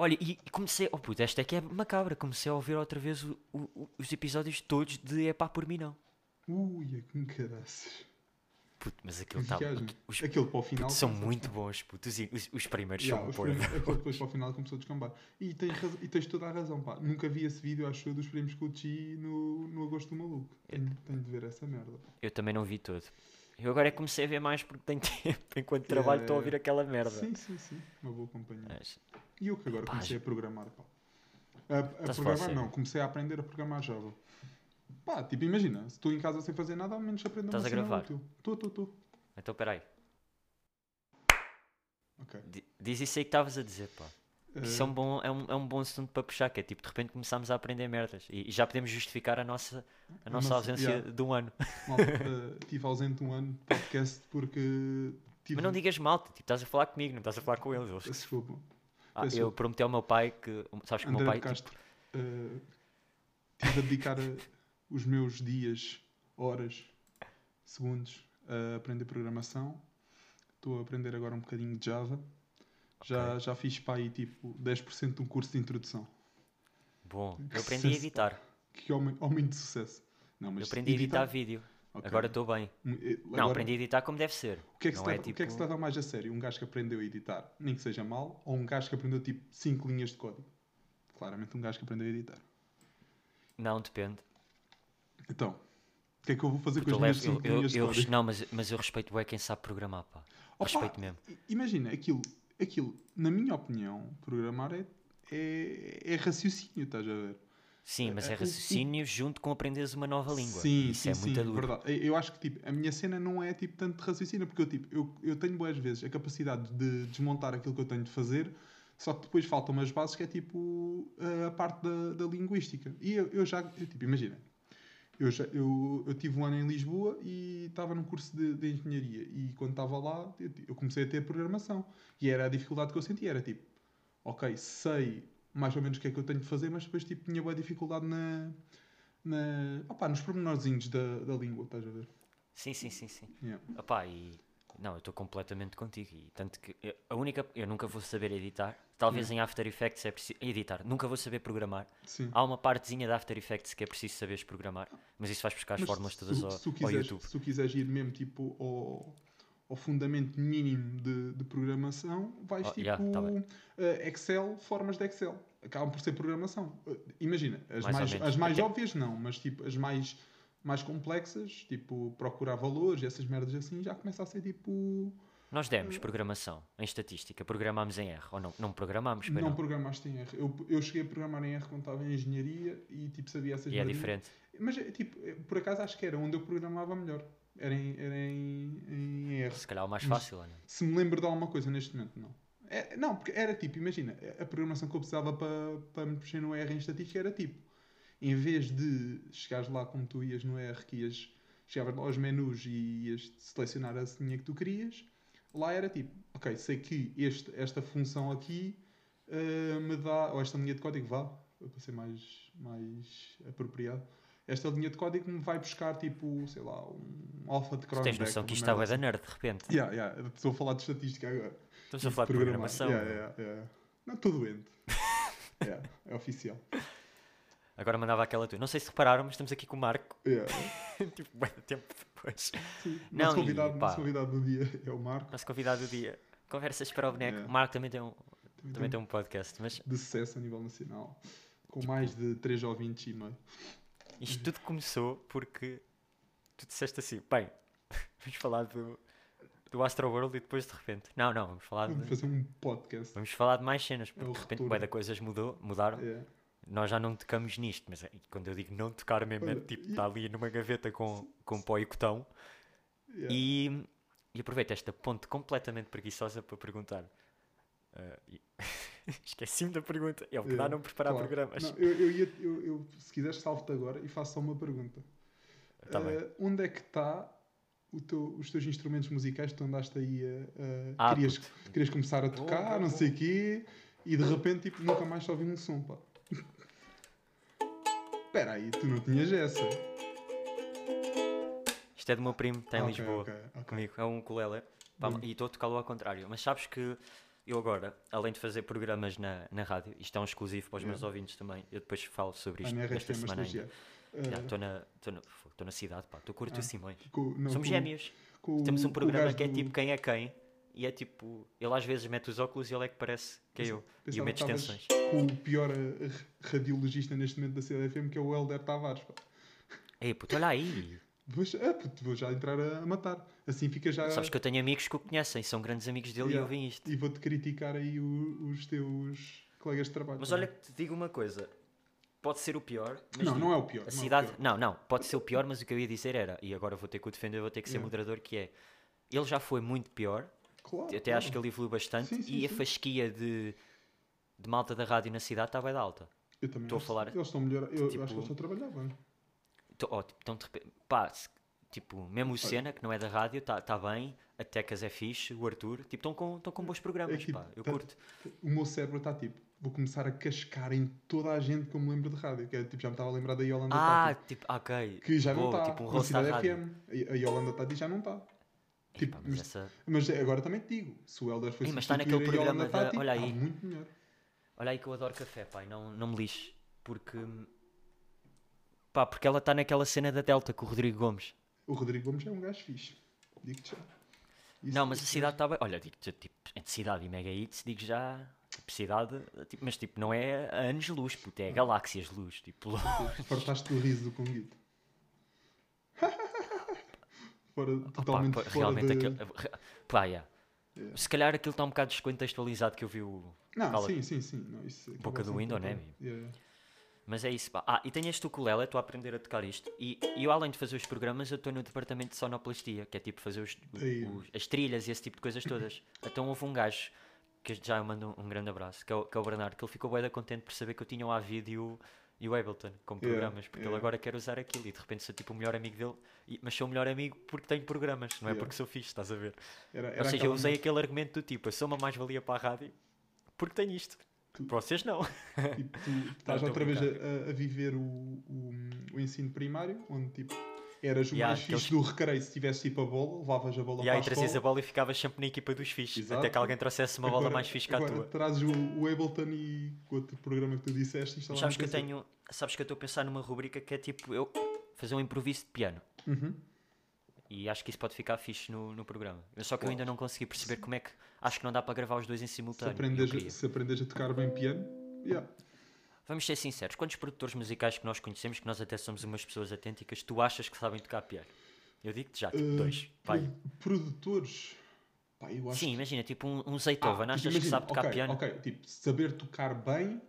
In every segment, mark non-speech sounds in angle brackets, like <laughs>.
Olha, e, e comecei. Oh puto, esta é que é macabra. Comecei a ouvir outra vez o- o- os episódios todos de É pá por mim não. Ui, que caraças. Puto, mas Que aquilo. Os Aquele para o final. puto, são muito bons, puto. Os, os, os primeiros Yeah, são os primeiros- <laughs> depois para o final começou a descambar. E tens, e tens toda a razão, pá. Nunca vi esse vídeo, acho eu, dos prêmios Gucci no, no Agosto do Maluco. Tenho, tenho de ver essa merda. Eu também não vi todo. Eu agora é que comecei a ver mais porque tenho <laughs> tempo. Enquanto trabalho estou a ouvir aquela merda. Sim, sim, sim. Uma boa companhia. Mas, E eu que agora comecei a programar, pá. A, a programar não, comecei a aprender a programar Java. Pá, tipo, imagina, se estou em casa sem fazer nada, ao menos aprendo Estás a gravar? Estou, estou, estou. então peraí. Ok. Di- Diz isso aí que estavas a dizer, pá. Isso é um, Eh, bom, é, um, é um bom assunto para puxar, que é tipo, de repente começámos a aprender merdas e, e já podemos justificar a nossa, a nossa nossa- ausência yeah. de um ano. <laughs> malta, eh, Estive ausente um ano de podcast porque tive. Mas não digas mal, tipo, estás a falar comigo, não estás a falar com eles. eles- Desculpa. Ah, eu prometi ao meu pai que, sabes que o meu pai, tipo, Castro. eh, Estive a dedicar eh, os meus dias, horas, segundos a aprender programação. Estou a aprender agora um bocadinho de Java. Já, Ok. já fiz para aí tipo 10% de um curso de introdução. bom, que eu aprendi a sucesso, editar, Que homem, homem de sucesso. Não, eu mas aprendi a editar vídeo, Ok. agora estou bem. Não, agora, aprendi a editar como deve ser. O que, é que, não se é leva, o que é que se tipo- leva mais a sério? Um gajo que aprendeu a editar, nem que seja mal, ou um gajo que aprendeu tipo 5 linhas de código? Claramente um gajo que aprendeu a editar. Não, depende. Então, o que é que eu vou fazer Porque com eu as minhas levo- 5 eu- eu- linhas de eu código? não, mas, mas eu respeito bem quem sabe programar, pá. Opa, Respeito mesmo. Imagina, aquilo, aquilo, na minha opinião, programar é, é, é raciocínio, estás a ver? Sim, mas é- é raciocínio junto com aprenderes uma nova língua. Sim, Isso sim, é sim, muito duro. verdade. Eu acho que tipo, a minha cena não é tipo tanto de raciocínio, porque eu, tipo, eu, eu tenho boas vezes a capacidade de desmontar aquilo que eu tenho de fazer, só que depois faltam umas bases que é tipo a parte da, da linguística. E eu, eu já, eu, tipo, imagina, eu, já, eu, eu tive um ano em Lisboa e estava num curso de, de engenharia, e quando estava lá, eu, eu comecei a ter programação, e era a dificuldade que eu sentia, era tipo, ok, sei mais ou menos o que é que eu tenho de fazer, mas depois tipo, tinha boa dificuldade na, na, opá, nos pormenorzinhos da, da língua, estás a ver? Sim, sim, sim, sim. Yeah. Opá, e não, eu estou completamente contigo. E tanto que eu- a única, eu nunca vou saber editar. Talvez em After Effects é preciso editar. Nunca vou saber programar. Sim. Há uma partezinha da After Effects que é preciso saberes programar, mas isso vais buscar as Mas fórmulas se, todas tu- ao, se tu ao quiseres, YouTube. se tu quiseres ir mesmo tipo ao, ao fundamento mínimo de, de programação, vais Oh, tipo yeah, tá eh, Excel, formas de Excel. Acabam por ser programação. Eh, imagina, as Mais mais, as mais Até- óbvias não, mas tipo as mais, mais complexas, tipo procurar valores e essas merdas assim, já começa a ser tipo. Nós demos programação em estatística, programámos em R, ou não? Não programámos, não não. programaste em R. Eu, eu cheguei a programar em R quando estava em engenharia e tipo sabia essas E é diferente. Mas é, tipo, é, por acaso acho que era onde eu programava melhor. Era em, era em, em R. Se calhar o mais Mas- fácil, não? Se me lembro de alguma coisa neste momento, não. É, não, porque era tipo, imagina, a programação que eu precisava para, para me mexer no R em estatística era tipo, em vez de chegares lá como tu ias no R, que ias, chegavas lá aos menus e ias selecionar a linha que tu querias, lá era tipo, ok, sei que este, esta função aqui eh, me dá, ou esta linha de código vá, para ser mais, mais apropriado, esta linha de código me vai buscar tipo, sei lá, um alfa de Cronenberg. tens noção que isto estava da assim. nerd, de repente. Yeah, yeah, estou a falar de estatística agora. Estamos a E falar de programação. Yeah, yeah, yeah. Não, estou doente. <laughs> yeah, é oficial. Agora mandava aquela tua. Não sei se repararam, mas estamos aqui com o Marco, Yeah. <laughs> tipo, bem tempo depois. Sim. Não, nosso, e, convidado, pá. nosso convidado do dia é o Marco. Nosso convidado do dia. Conversas para o boneco. Yeah. O Marco também tem um, Também também tem um podcast, mas de sucesso a nível nacional. Com mais de 3 ouvintes e meio. isto tudo começou porque tu disseste assim, bem, <laughs> vamos falar do, do Astroworld e depois de repente. Não, não, vamos falar Vamos de, fazer um podcast. vamos falar de mais cenas, porque o de repente da coisas mudou, mudaram. Yeah. Nós já não tocamos nisto, mas é- quando eu digo não tocar mesmo, é Olha, tipo, e- está ali numa gaveta com, com pó e cotão. Yeah. E, e aproveito esta ponte completamente preguiçosa para perguntar. E- <laughs> Esqueci-me da pergunta. É o que dá não preparar claro. programas. Não, eu, eu ia, eu, eu, se quiseres, salvo-te agora e faço só uma pergunta. Tá. Eh, onde é que está teu- os teus instrumentos musicais que tu andaste aí a. a- Ah, querias, querias começar a tocar, bom, não bom. sei o quê, e de repente tipo, nunca mais só ouvi um som, pá. Espera aí, tu não tinhas essa. Isto é do meu primo, está em Ok, Lisboa. ok, ok. Comigo. É um ukulele. Pá, Hum. E estou a tocá-lo ao contrário. Mas sabes que eu agora, além de fazer programas na, na rádio, isto é um exclusivo para os meus Yeah. ouvintes também, eu depois falo sobre Ah, isto na esta RFM, semana ainda. Estou na, tô na, tô na cidade, estou a curtir Ah. o Simões. Com- não, Somos com- gêmeos. com o- Temos um o programa que é do- tipo quem é quem, e é tipo, ele às vezes mete os óculos e ele é que parece que é eu. E Pensava eu meto extensões. Com o pior eh, radiologista neste momento da CDFM, que é o Helder Tavares. Pá. Ei, puto, olha aí. Vou, ah, puto, vou já entrar a, matar. Assim fica já. Sabes que eu tenho amigos que o conhecem, são grandes amigos dele Yeah. e ouvem isto. E vou-te criticar aí o- os teus colegas de trabalho. Mas também. olha que te digo uma coisa, pode ser o pior, mas Não, digo, não é o pior. A não é cidade. pior. Não, não, pode ser o pior, mas o que eu ia dizer era, e agora vou ter que o defender, vou ter que ser Yeah. moderador, que é. Ele já foi muito pior, Claro, até acho que ele evoluiu bastante, Sim, sim, e a sim. fasquia de, de malta da rádio na cidade está bem da alta. Eu também estou a falar- Eles estão melhor. Eu tipo- acho que eles estão a trabalhar bem. Ó, tipo, então, de pá, tipo, mesmo o Senna, que não é da rádio, está tá bem, a Tecas é fixe, o Arthur, tipo, estão com, tão com bons programas, tipo, pá, eu tá- curto. O meu cérebro está tipo. Vou começar a cascar em toda a gente que eu me lembro de rádio. Que é, tipo, já me estava a lembrar da Yolanda Ah, Tati. tipo, ok. Que já não boa, está. Tipo, um na Cidade rádio. FM. A a Yolanda Tati já não está. Tipo, pá, mas mas- essa- Mas agora também te digo. Se o Helder foi Ei, mas está naquele programa da- Tati, olha aí. muito melhor. Olha aí que eu adoro café, pai, não, não me lixe. Porque. Pá, porque ela está naquela cena da Delta com o Rodrigo Gomes. O Rodrigo Gomes é um gajo fixe. Digo-te já. Isso- não, mas a cidade está bem. Olha, digo-te, tipo, entre cidade e mega hits, digo já. Tipo, cidade. Tipo, mas tipo, não é anos-luz, puto, é galáxias-luz. Tipo, Fartaste do riso do Conguito. Fora, Opa, totalmente pá, fora realmente de... aquele. Pá, yeah. Yeah. Se calhar aquilo está um bocado descontextualizado que eu vi o. Não, Cala- sim, sim, sim. Não, isso acaba Boca do window, por né. Yeah. Mas é isso, pá. Ah, e tenho este ukulele, estou a aprender a tocar isto. E, e eu, além de fazer os programas, eu estou no departamento de sonoplastia, que é tipo fazer os, os- as trilhas e esse tipo de coisas todas. <laughs> então houve um gajo, que já eu mando um, um grande abraço, que é, o, que é o Bernardo, que ele ficou bem contente por saber que eu tinha o Avid e o, e Ableton como Yeah, programas, porque ele yeah. agora quer usar aquilo e de repente sou tipo o melhor amigo dele, e- mas sou o melhor amigo porque tenho programas, não é Yeah. porque sou fixe, estás a ver? Era, Ou era seja, eu usei aquele argumento do tipo, eu sou uma mais-valia para a rádio porque tenho isto. Tu- Para vocês não. Tipo, tu <laughs> estás outra vez a, a- a viver o, o, o ensino primário, onde tipo eras o Yeah, mais fixe aqueles- do recreio se tivesse tipo a bola, levavas a bola E aí para a trazias a bola e ficavas sempre na equipa dos fixes. Até que alguém trouxesse uma bola Agora- mais fixe que a tua. trazes o, o Ableton e o outro programa que tu disseste instalado sabes que eu tenho. Sabes que eu estou a pensar numa rubrica que é tipo eu fazer um improviso de piano. Uhum. E acho que isso pode ficar fixe no, no programa. Só que eu ainda não consegui perceber como é que. Acho que não dá para gravar os dois em Se, simultâneo. e eu aprendes, se aprendes a tocar bem piano, yeah. Vamos ser sinceros, quantos produtores musicais que nós conhecemos, que nós até somos umas pessoas autênticas, tu achas que sabem tocar piano? Eu digo-te já, tipo, Uh, dois. Produ- Produtores. Pá, eu acho Sim, que- imagina, tipo um, um Ah, Zeitoven, tipo, achas que imagina, sabe tocar ok, piano? Ok, tipo, saber tocar bem.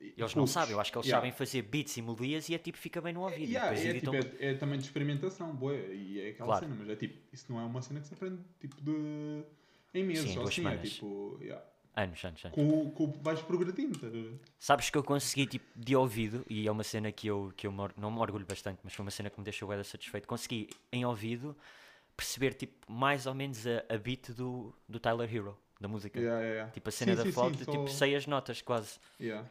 Eles não poucos. sabem, eu acho que eles Yeah. sabem fazer beats e melodias e é tipo, fica bem no ouvido. Yeah, é, editam. tipo, é, é também de experimentação, boa, e é aquela Claro. cena, mas é tipo, isso não é uma cena que se aprende tipo de em meses, Sim, ou assim, é semanas. tipo, yeah. Anos, anos, anos. com, o- com, vais progredindo, estás a ver? Sabes que eu consegui, tipo, de ouvido, e é uma cena que eu, que eu me não me orgulho bastante, mas foi uma cena que me deixou bem satisfeito. Consegui, em ouvido, perceber, tipo, mais ou menos a, a beat do, do Tyler Hero, da música. Yeah, yeah, yeah. Tipo, a cena Sim, da sim, sim, flauta, só- tipo, sei as notas quase. Yeah.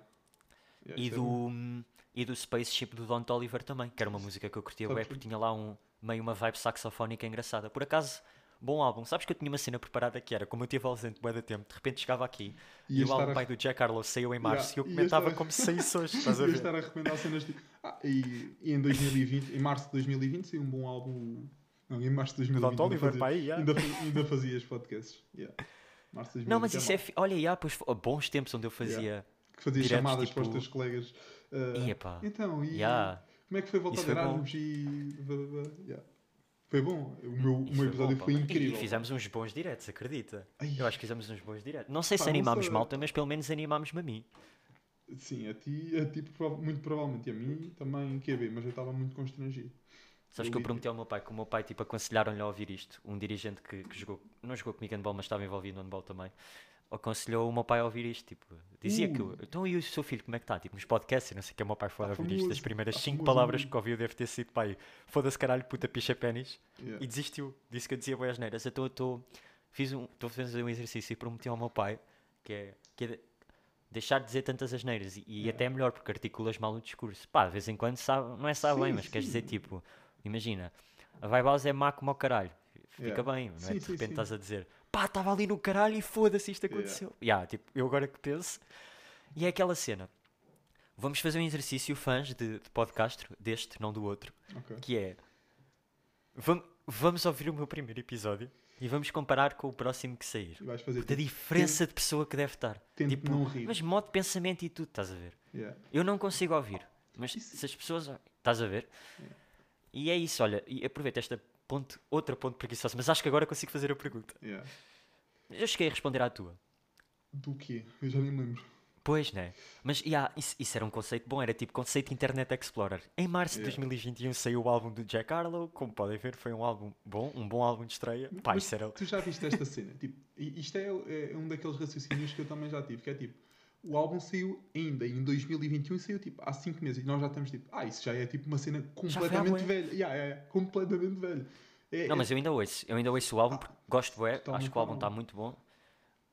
Yeah, E é do, e do Spaceship do Don Oliver também, que era uma música que eu curtia Sabes bem, porque tinha lá um, meio uma vibe saxofónica engraçada. Por acaso, bom álbum. Sabes que eu tinha uma cena preparada que era, como eu tive ausente bué de tempo, de repente chegava aqui e Ias o álbum a- pai do Jack Harlow saiu em março Yeah, e eu comentava estar a- como se saísse hoje, <laughs> estás a ver? estar a recomendar cenas tipo. Ah, e, e em 2020, em março de 2020, saiu um bom álbum. Não, em março de 2020. Don ainda Oliver, fazia- pá, aí, yeah. ainda, ainda fazias podcasts. Yeah. Março de 2020 Não, mas é isso é. fi- Olha, yeah, pois, bons tempos onde eu fazia. Que fazias diretos, chamadas para os tipo- teus colegas. ah, Ia pá. Então, e Yeah. como é que foi voltar bom. Erasmus e. yeah. Foi bom. O meu, o meu episódio bom, foi. E- incrível. E fizemos uns bons diretos, acredita? Ai. Eu acho que fizemos uns bons diretos. Não sei Pá, se animámos malta, mas pelo menos animámos-me a mim. Sim, a ti, a ti muito provavelmente. E a mim também QB, mas eu estava muito constrangido. Sabes Eu que eu prometi ao meu pai que o meu pai tipo, aconselharam-lhe a ouvir isto. Um dirigente que, que jogou, não jogou comigo handball, mas estava envolvido no handball também. Aconselhou o meu pai a ouvir isto. Tipo, dizia que. Uh. eu- Então e o seu filho, como é que está? Tipo, nos podcasts, eu não sei o que o meu pai foi a Tá ouvir isto. As primeiras tá cinco palavras mesmo. que ouviu deve ter sido pai. Foda-se caralho, puta picha pênis. Yeah. E desistiu. Disse que eu dizia boas neiras. Então eu estou. Fiz um. Estou a fazer um exercício e prometi ao meu pai que é. Que é de- deixar de dizer tantas asneiras. E, e Yeah. até é melhor porque articulas mal o discurso. Pá, de vez em quando sabe, não é sabe bem, Sim, mas queres sim. dizer tipo. Imagina, a House é má como ao caralho. Fica Yeah. bem, não é? Sim, De repente sim. estás a dizer pá, estava ali no caralho e foda-se, isto aconteceu. Yeah. tipo, eu agora que penso. E é aquela cena. Vamos fazer um exercício, fãs de, de podcast, deste, não do outro, Ok. que é. vam- vamos ouvir o meu primeiro episódio e vamos comparar com o próximo que sair. E vais fazer tipo, diferença de pessoa que deve estar. tente Tipo, não rir. mas modo de pensamento e tudo, estás a ver? Yeah. Eu não consigo ouvir. Mas Isso- se as pessoas. Estás a ver? E é isso, olha. E aproveita esta ponte, outra ponte preguiçosa. Mas acho que agora consigo fazer a pergunta. Yeah. Eu cheguei a responder à tua. Do quê? Eu já nem lembro. Pois, né? Mas yeah, isso, isso era um conceito bom, era tipo conceito Internet Explorer. Em março de Yeah. 2021 saiu o álbum do Jack Harlow, como podem ver, foi um álbum bom, um bom álbum de estreia. Pá, Mas isso era. Tu já viste esta cena? Tipo, isto é, é um daqueles raciocínios que eu também já tive, que é tipo, o álbum saiu ainda em 2021 e saiu tipo há 5 meses e nós já estamos tipo, ah, isso já é tipo uma cena completamente velha. Yeah, é, é, completamente velha. É, Não, é- mas eu ainda ouço. Eu ainda ouço o álbum porque gosto, bué, Está acho que o álbum está muito bom.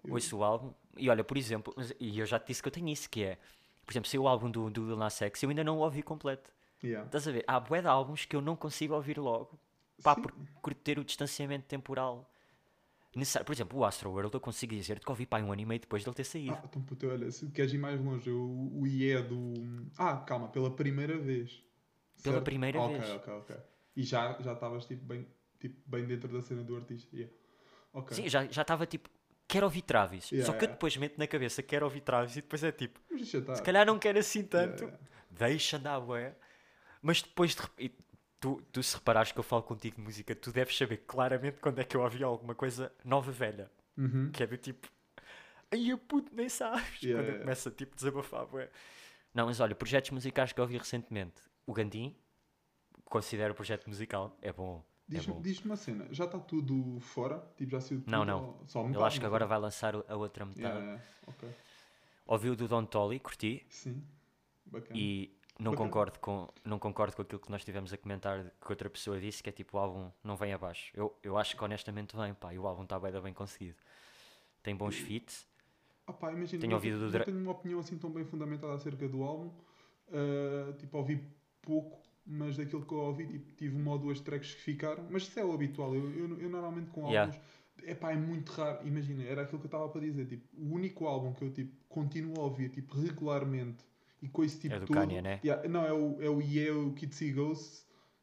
Eu- Ouço o álbum. E olha, por exemplo, mas- e eu já te disse que eu tenho isso, que é, por exemplo, saiu o álbum do, do Lil Nas X, eu ainda não o ouvi completo. yeah. Estás a ver? Há bué de álbuns que eu não consigo ouvir logo. Pá, Sim. por, por ter o distanciamento temporal necessário. Por exemplo, o Astro World eu consigo dizer que ouvi pá, um ano e meio depois dele ter saído. Ah, então puto, olha, se queres ir mais longe, o, o IE do. Ah, calma, pela primeira vez. Pela Certo? primeira Ok, vez. Ok, ok, E já já estavas tipo, bem, tipo, bem dentro da cena do artista. Yeah. Ok. Sim, já já estava tipo, quero ouvir Travis. Yeah, Só que eu yeah. depois meto na cabeça, quero ouvir Travis e depois é tipo, se calhar não quero assim tanto, Yeah, deixa andar, bué. Mas depois de rep- e tu, tu se reparares que eu falo contigo de música, tu deves saber claramente quando é que eu ouvi alguma coisa nova velha. Uhum. Que é do tipo, ai eu puto, nem sabes. Yeah, quando eu yeah. começo a tipo desabafar, bué. Não, mas olha, projetos musicais que eu ouvi recentemente. O Gandim, considero projeto musical, é bom. É Diz-me bom. diz uma cena, já está tudo fora? Tipo, já saiu tudo? Não, não. Só Eu metade, acho que agora vai lançar o- a outra metade. Yeah, yeah, Ok. Ouvi o do Don Tolly, curti. Sim. Bacana. E não concordo, com, não concordo com aquilo que nós tivemos a comentar que outra pessoa disse, que é tipo o álbum não vem abaixo. Eu, eu acho que honestamente vem, pá, e o álbum está bem, bem conseguido. Tem bons feats. Ah pá, imagina, Tenho ouvido do Dra- tenho uma opinião assim tão bem fundamentada acerca do álbum. Ah, tipo, ouvi pouco, mas daquilo que eu ouvi, tipo, tive uma ou duas tracks que ficaram. Mas isso é o habitual. Eu, eu, eu normalmente com Yeah. álbuns, é pá, é muito raro. Imagina, era aquilo que eu estava para dizer. Tipo, o único álbum que eu tipo, continuo a ouvir tipo, regularmente e com esse tipo É do todo. Kanye, né? Yeah, não, é o, é o Yeah, o Kid See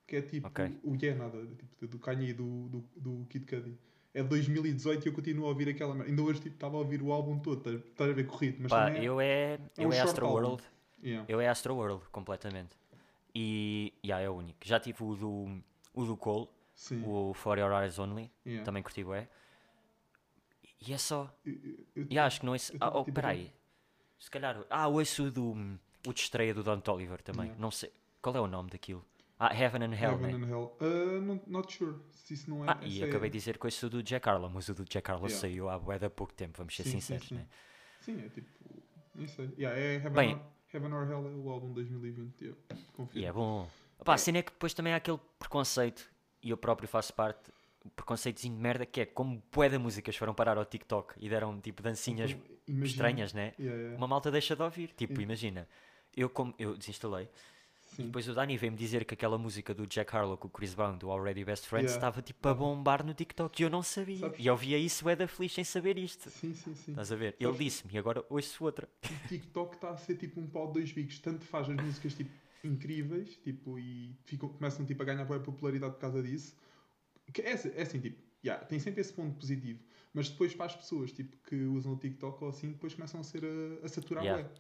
que é tipo. Ok. O Yeah, nada, tipo, do Kanye e do, do, do Kid Cudi. É de 2018 e eu continuo a ouvir aquela merda. Ainda hoje tipo, estava a ouvir o álbum todo, estás- estás a ver corrido, mas Pá, é- eu é, é eu um é Astro álbum. World. Eu é Astro World, completamente. E yeah, é o único. Já tive o do, o do Cole, Sim. o For Your Eyes Only, também curti é. E é só. Eu- eu- eu- E acho que não é. Ah, oh, tipo, peraí. Se calhar. Ah, ouço o do. O de estreia do Don Toliver também. Yeah. Não sei. Qual é o nome daquilo? Ah, Heaven and Hell, Heaven né? and Hell. Uh, não- not sure se isso não é. Ah, e é- acabei de dizer o do Jack Harlow, mas o do Jack Harlow Yeah. saiu há bué de pouco tempo, vamos ser Sim, sim, sinceros, sim. né? Sim, é tipo. Nem sei. Yeah, é Heaven, Bem- or, Heaven or Hell é o álbum de 2020. Yeah. Confio. E é bom. Pá, a É. cena é que depois também há aquele preconceito, e eu próprio faço parte, preconceitozinho de merda, que é como bué de músicas foram parar ao TikTok e deram tipo dancinhas Então, imagina- estranhas, né? Yeah, yeah. Uma malta deixa de ouvir. Tipo, Sim. imagina, eu como eu desinstalei, Sim. depois o Dani veio-me dizer que aquela música do Jack Harlow com o Chris Brown, do Already Best Friends, Yeah. estava tipo a bombar no TikTok e eu não sabia. Sabes- E eu ouvia isso, é da feliz sem saber isto. Sim, sim, sim. Estás a ver? Ele Sabes- disse-me e agora ouço outra. o TikTok está a ser tipo um pau de dois bicos. Tanto faz as músicas tipo, incríveis tipo, e ficam, começam tipo, a ganhar boa popularidade por causa disso. Que é, assim- é assim, tipo, yeah, tem sempre esse ponto positivo. Mas depois para as pessoas tipo, que usam o TikTok ou assim, depois começam a ser a, a saturar Yeah. bué.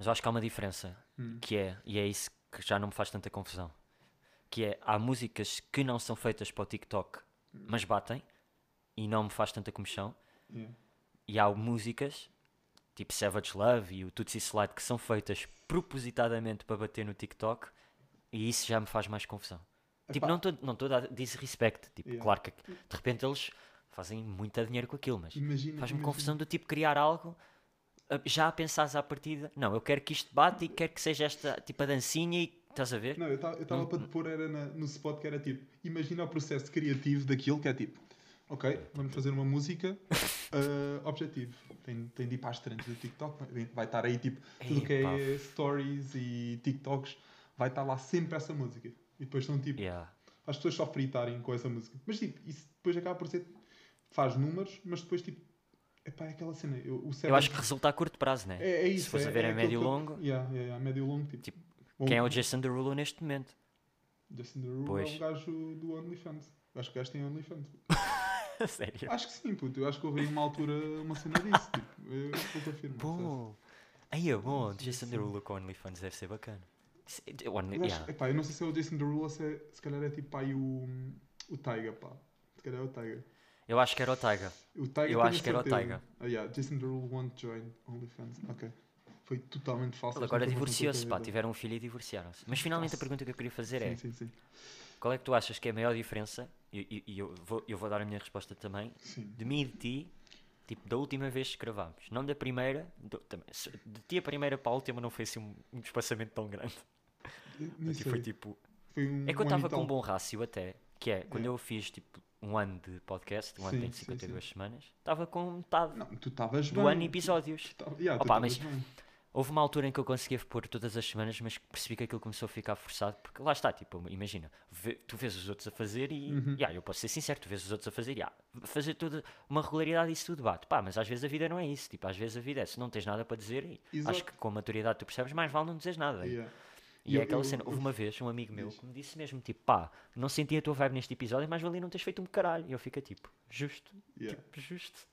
Mas eu acho que há uma diferença, Hum. que é, e é isso que já não me faz tanta confusão, que é, há músicas que não são feitas para o TikTok, mas batem, e não me faz tanta comichão, Yeah. e há músicas, tipo Savage Love e o Tutsi Slide, que são feitas propositadamente para bater no TikTok, e isso já me faz mais confusão. Tipo, Epá. não estou não tô a dar disrespect, tipo, Yeah. claro que de repente eles fazem muito dinheiro com aquilo, mas faz-me confusão do tipo criar algo já a pensares à partida, não, eu quero que isto bate e quero que seja esta tipo a dancinha e estás a ver? Não, eu estava para te pôr era na- no spot que era tipo, imagina o processo criativo daquilo que é tipo, ok, vamos fazer uma música, ah, <laughs> objetivo, tem, tem de ir para as trends do TikTok, vai, estar aí tipo, tudo que Epá. é stories e TikToks, vai estar lá sempre essa música. E depois são tipo, Yeah. as pessoas só fritarem com essa música. Mas tipo, isso depois acaba por ser faz números, mas depois tipo. Epá, é aquela cena. Eu, o Eu acho que resulta a curto prazo, né? é, é isso. Se fores é, a ver é a médio e que eu- longo, Yeah, yeah, yeah, médio longo. Tipo, Tipo, quem é o Jason Derulo neste momento? Jason Derulo Pois. é um gajo do OnlyFans. Acho que o gajo tem OnlyFans. <laughs> Sério? Acho que sim, puto. Eu acho que houve uma altura uma cena disso. Tipo, eu vou confirmar. Bom. Aí é bom, Jason. Derulo com OnlyFans deve ser bacana. O Only- Eu, acho, yeah. epá, eu não sei se é o Jason Derulo ou se, é, se calhar é tipo aí o, o Taiga, pá. Se calhar é o Taiga. Eu acho que era o Taiga. O Taiga Eu acho a que era o. Taiga. Ah, yeah, Jason Derulo won't join OnlyFans. Ok. Foi totalmente falso. Ele agora divorciou-se, pá. Tiveram um filho e divorciaram-se. Mas finalmente a Nossa. pergunta que eu queria fazer é: Sim, sim, sim. qual é que tu achas que é a maior diferença? E, e- e eu, vou, eu vou dar a minha resposta também. sim. De mim e de ti, tipo, da última vez que gravámos. Não da primeira, do- também, de ti a primeira para a última não foi assim um, um espaçamento tão grande. Aqui sei. foi tipo. Foi um, É que eu estava com um bom rácio até, que é quando É. eu fiz tipo um ano de podcast, um ano Sim, tem sim, 52 semanas, estava com metade Não, tu do bem. ano episódios. Tava- yeah, tu Opa, mas- bem. Houve uma altura em que eu conseguia pôr todas as semanas, mas percebi que aquilo começou a ficar forçado, porque lá está, tipo, imagina, vê- tu vês os outros a fazer e, Uhum. yeah, eu posso ser sincero, tu vês os outros a fazer, yeah, fazer toda uma regularidade isso tudo bate, pá, mas às vezes a vida não é isso, tipo, às vezes a vida é, se não tens nada para dizer, e acho que com a maturidade tu percebes, mais vale não dizeres nada. Yeah. E Eu- é aquela cena, houve uma vez um amigo meu que me disse mesmo, tipo, pá, não senti a tua vibe neste episódio, mas valia não teres feito um caralho. E eu fico tipo, justo, Yeah. tipo, justo.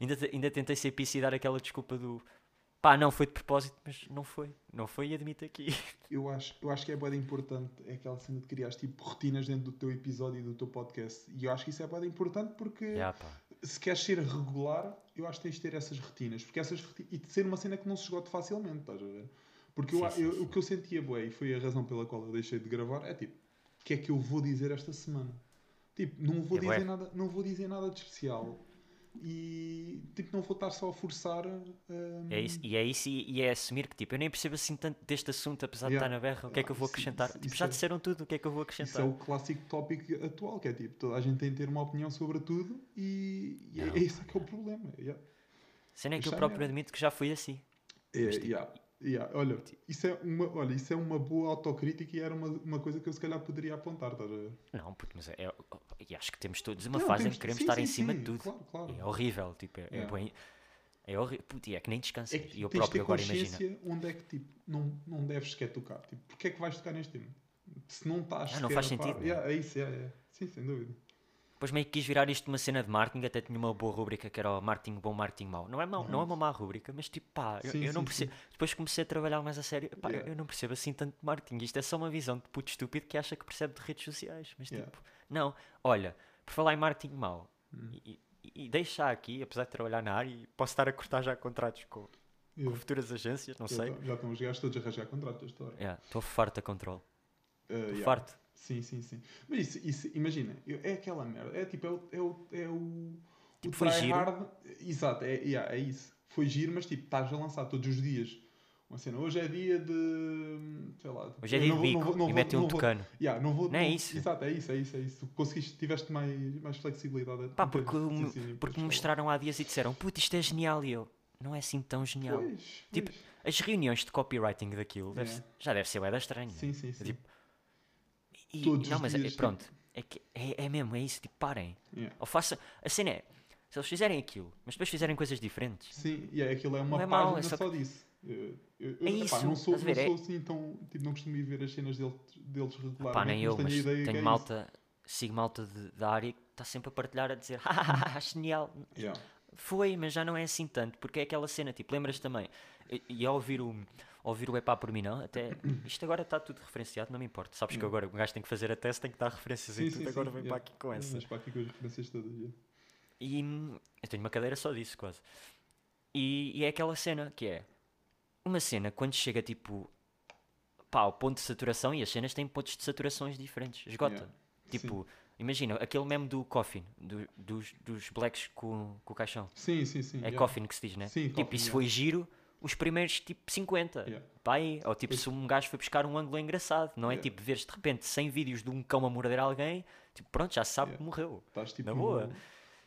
Ainda, ainda tentei ser PC e dar aquela desculpa do, pá, não foi de propósito, mas não foi, não foi e admito aqui. <laughs> Eu acho, eu acho que é bem importante é aquela cena de criar tipo rotinas dentro do teu episódio e do teu podcast. E eu acho que isso é bem importante porque pá. se queres ser regular, eu acho que tens de ter essas rotinas. Porque essas e de ser uma cena que não se esgote facilmente, estás a ver? Porque eu, Sim, sim, eu- sim. o que eu sentia, bué, e foi a razão pela qual eu deixei de gravar, é tipo, o que é que eu vou dizer esta semana? Tipo, não vou, É bué. dizer, nada, não vou dizer nada de especial. E tipo, não vou estar só a forçar. hum, É isso, e é isso e, e é assumir que tipo, eu nem percebo assim tanto deste assunto, apesar Yeah. de estar na berra, o que é que eu vou Isso- acrescentar? isso- tipo, isso já é- disseram tudo, o que é que eu vou Isso é acrescentar? o clássico tópico atual, que é tipo, toda a gente tem de ter uma opinião sobre tudo e, e é, Não. é isso que é o problema. Yeah. Cena é que eu é próprio admito que já fui assim. É, Mas, tipo, yeah, yeah. Olha, isso é uma, olha, isso é uma boa autocrítica e era uma, uma coisa que eu se calhar poderia apontar, estás a ver? Não, puto, mas é, é- e acho que temos todos uma Não, fase em temos- que queremos sim, estar sim, em cima sim, de tudo. Claro, claro. É horrível, tipo, é, é bem. É horrível. Puto, e é que nem descansa. É e eu próprio agora consciência onde é que tipo, não, não deves sequer tocar. Tipo, porque é que vais tocar neste tema? Se não estás. Ah, não faz a par- sentido, né? Yeah, é isso, é, é. Sim, sem dúvida. Depois meio que quis virar isto uma cena de marketing, até tinha uma boa rúbrica que era o marketing bom, marketing mau. Não é, mau, não é uma má rúbrica, mas tipo, pá, eu, Sim, eu não sim, percebo. Depois comecei a trabalhar mais a sério, pá, eu- Yeah. eu não percebo assim tanto de marketing. Isto é só uma visão de puto estúpido que acha que percebe de redes sociais. Mas Yeah. tipo, não, olha, por falar em marketing mau, Hum. e, e, e deixar aqui, apesar de trabalhar na área, e posso estar a cortar já contratos com, com Yeah. futuras agências, não Já sei. Já estão os gajos todos a rasgar contratos esta hora. Estou farto a controle. Uh, farto. Sim, sim, sim. Mas isso, isso imagina, é aquela merda. É tipo, é o. É o, é o, Tipo, o foi giro. hard. Exato, é, yeah, é isso. Foi giro, mas tipo, estás a lançar todos os dias uma cena. Hoje é dia de. Sei lá. Hoje é dia de bico e metem um tucano. Yeah, não vou, Não é isso? Exato, é isso, é isso, é isso. Tu conseguiste, tiveste mais, mais flexibilidade. Pá, porque, porque me mostraram há dias e disseram, puto, isto é genial. E eu, não é assim tão genial. Pois, Tipo, pois. As reuniões de copywriting daquilo deve Yeah. já deve ser bué da estranha. Sim, sim, sim. Tipo, E, Todos não, mas é- dias, é, pronto, é, que, é, é mesmo, é isso, tipo, parem. Yeah. Ou faça, a cena é, se eles fizerem aquilo, mas depois fizerem coisas diferentes, Sim, e é, aquilo é uma Não é página é só só disso. Eu, eu, É eu, epá, isso, não sou, não ver, é- sou assim tão. Tipo, não costumo ir ver as cenas deles, deles regularmente. pá, nem eu, tenho mas tenho é malta, sigo malta de- da área que está sempre a partilhar, a dizer, <laughs> ah, genial. isso. Yeah. Foi, mas já não é assim tanto, porque é aquela cena, tipo, lembras também, e, ao ouvir o, ouvir o Epá por mim não, até, <coughs> isto agora está tudo referenciado, não me importa, sabes que agora o gajo tem que fazer a teste, tem que dar referências e tudo, agora vem para aqui com essa. Mas para aqui com as referências todas. yeah. E hum, eu tenho uma cadeira só disso, quase. E, e é aquela cena que é uma cena quando chega tipo pá, ao ponto de saturação e as cenas têm pontos de saturações diferentes. Esgota. Yeah. Tipo, imagina aquele meme do Coffin, do- dos, dos blacks com, com o caixão. Sim, sim, sim. É yeah. Coffin que se diz, né? Sim, tipo, Coffin, isso yeah. foi giro os primeiros tipo 50. Yeah. Pá, aí. Ou tipo, se um gajo foi buscar um ângulo engraçado, não é Yeah. tipo, veres de repente 100 vídeos de um cão a morder alguém, tipo, pronto, já se sabe Yeah. que morreu. Estás tipo. Na boa.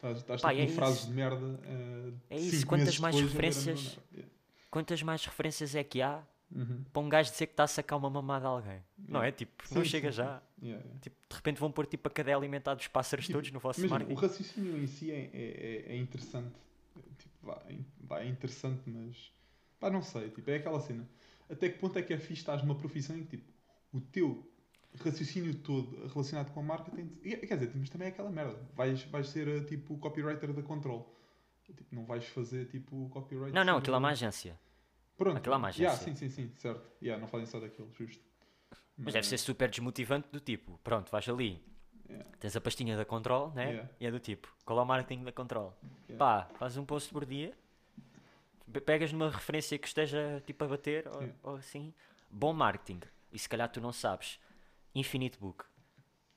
Estás, tipo é frases isso. de merda. eh, É isso, quantas mais referências-. Yeah. Quantas mais referências é que há, Uhum. para um gajo dizer que está a sacar uma mamada a alguém. Não é? Tipo, não Sim, chega sim, já. Tipo, de repente vão pôr tipo a cadeia alimentar dos pássaros Tipo, todos no vosso Imagina, marketing. o raciocínio em si é, é, é- é interessante. Tipo, é, vá, é interessante, mas pá, não sei. Tipo, é aquela cena. Até que ponto é que é fixe estás numa profissão em que tipo, o teu raciocínio todo relacionado com a marketing. e- Quer dizer, mas também é aquela merda. Vais, vais ser eh, tipo o copywriter da Control. Tipo, não vais fazer tipo o copyright. Não, não, aquilo é uma agência. Pronto. aquilo é uma Yeah, agência. sim, sim, sim, certo. Yeah, não fazem só daquilo, justo. Mas deve ser super desmotivante do tipo, pronto, vais ali, Yeah. tens a pastinha da Control, né? Yeah. E é do tipo, qual é o marketing da Control? Yeah. Pá, faz um post por dia, pegas numa referência que esteja tipo a bater, ou, ou assim, bom marketing. E se calhar tu não sabes, Infinite Book.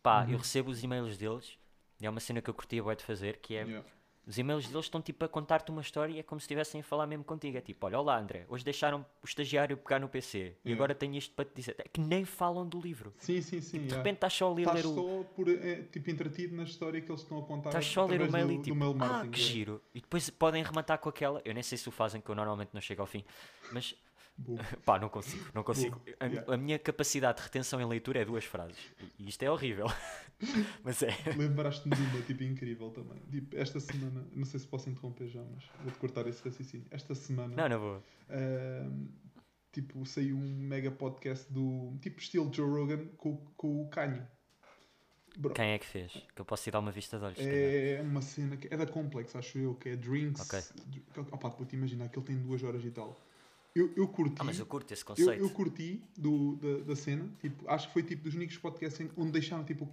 Pá, Uhum. eu recebo os e-mails deles, e é uma cena que eu curtia bué de fazer, que é, Yeah. Os e-mails deles estão tipo a contar-te uma história e é como se estivessem a falar mesmo contigo. É tipo, olha, olá André, hoje deixaram o estagiário pegar no PC e Yeah. agora tenho isto para te dizer. É que nem falam do livro. Sim, sim, sim. De yeah. repente estás só a Estás ler o. só por, eh, tipo, entretido na história que eles estão a contar. Estás só a ler o mail do, e tipo, mail ah, que yeah. giro. E depois podem rematar com aquela. Eu nem sei se o fazem, que eu normalmente não chego ao fim. Mas <laughs> Pá, não consigo, não consigo. A, yeah. a minha capacidade de retenção em leitura é duas frases. E- isto é horrível. <laughs> Mas é. Lembraste-me de uma tipo incrível também. Tipo, esta semana, não sei se posso interromper já, mas vou-te cortar esse raciocínio. Esta semana, Não, não vou. ahm, tipo, saiu um mega podcast do tipo estilo Joe Rogan com, com o Kanye. Bro, Quem é que fez? Que eu posso ir dar uma vista de olhos. é uma cena que é da Complex, acho eu, que é Drinks. Ok. Opa, vou-te imaginar que ele tem duas horas e tal. Eu, eu curti. Ah, mas eu curto esse Eu, conceito. eu curti do, da, da cena, tipo, acho que foi tipo dos únicos podcasts onde deixaram tipo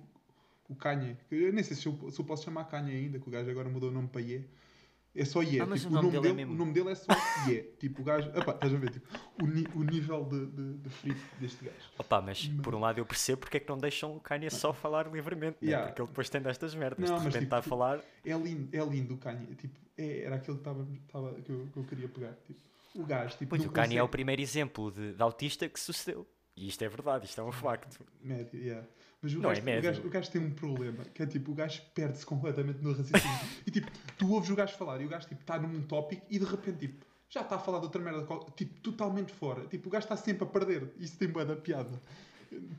o Kanye. Eu nem sei se eu, se eu posso chamar Kanye ainda, que o gajo agora mudou o nome para Ye. É só Ye. Ah, mas tipo, o nome dele é o nome dele é só Ye. <laughs> tipo, o gajo. Epá, estás a ver? Tipo, o, ni- o nível de, de, de frito deste gajo. Opa, mas por um lado eu percebo porque é que não deixam o Kanye só falar livremente, né? Yeah. porque ele depois tem destas merdas. Não, de mas repente tipo, está a falar. É lindo, é lindo o Kanye. Tipo, é- era aquilo que, tava, tava, que, eu, que eu queria pegar. Tipo, o gajo. Tipo, Pois o Kanye é o primeiro exemplo de, de autista que sucedeu. E isto é verdade, isto é um facto. Médio, yeah. Mas o Não gajo, é o, médio. gajo, o gajo tem um problema, que é tipo, o gajo perde-se completamente no raciocínio. <laughs> e tipo, tu ouves o gajo falar e o gajo tipo, está num tópico e de repente tipo, já está a falar de outra merda, tipo, totalmente fora. Tipo, o gajo está sempre a perder. Isso tem boa da piada.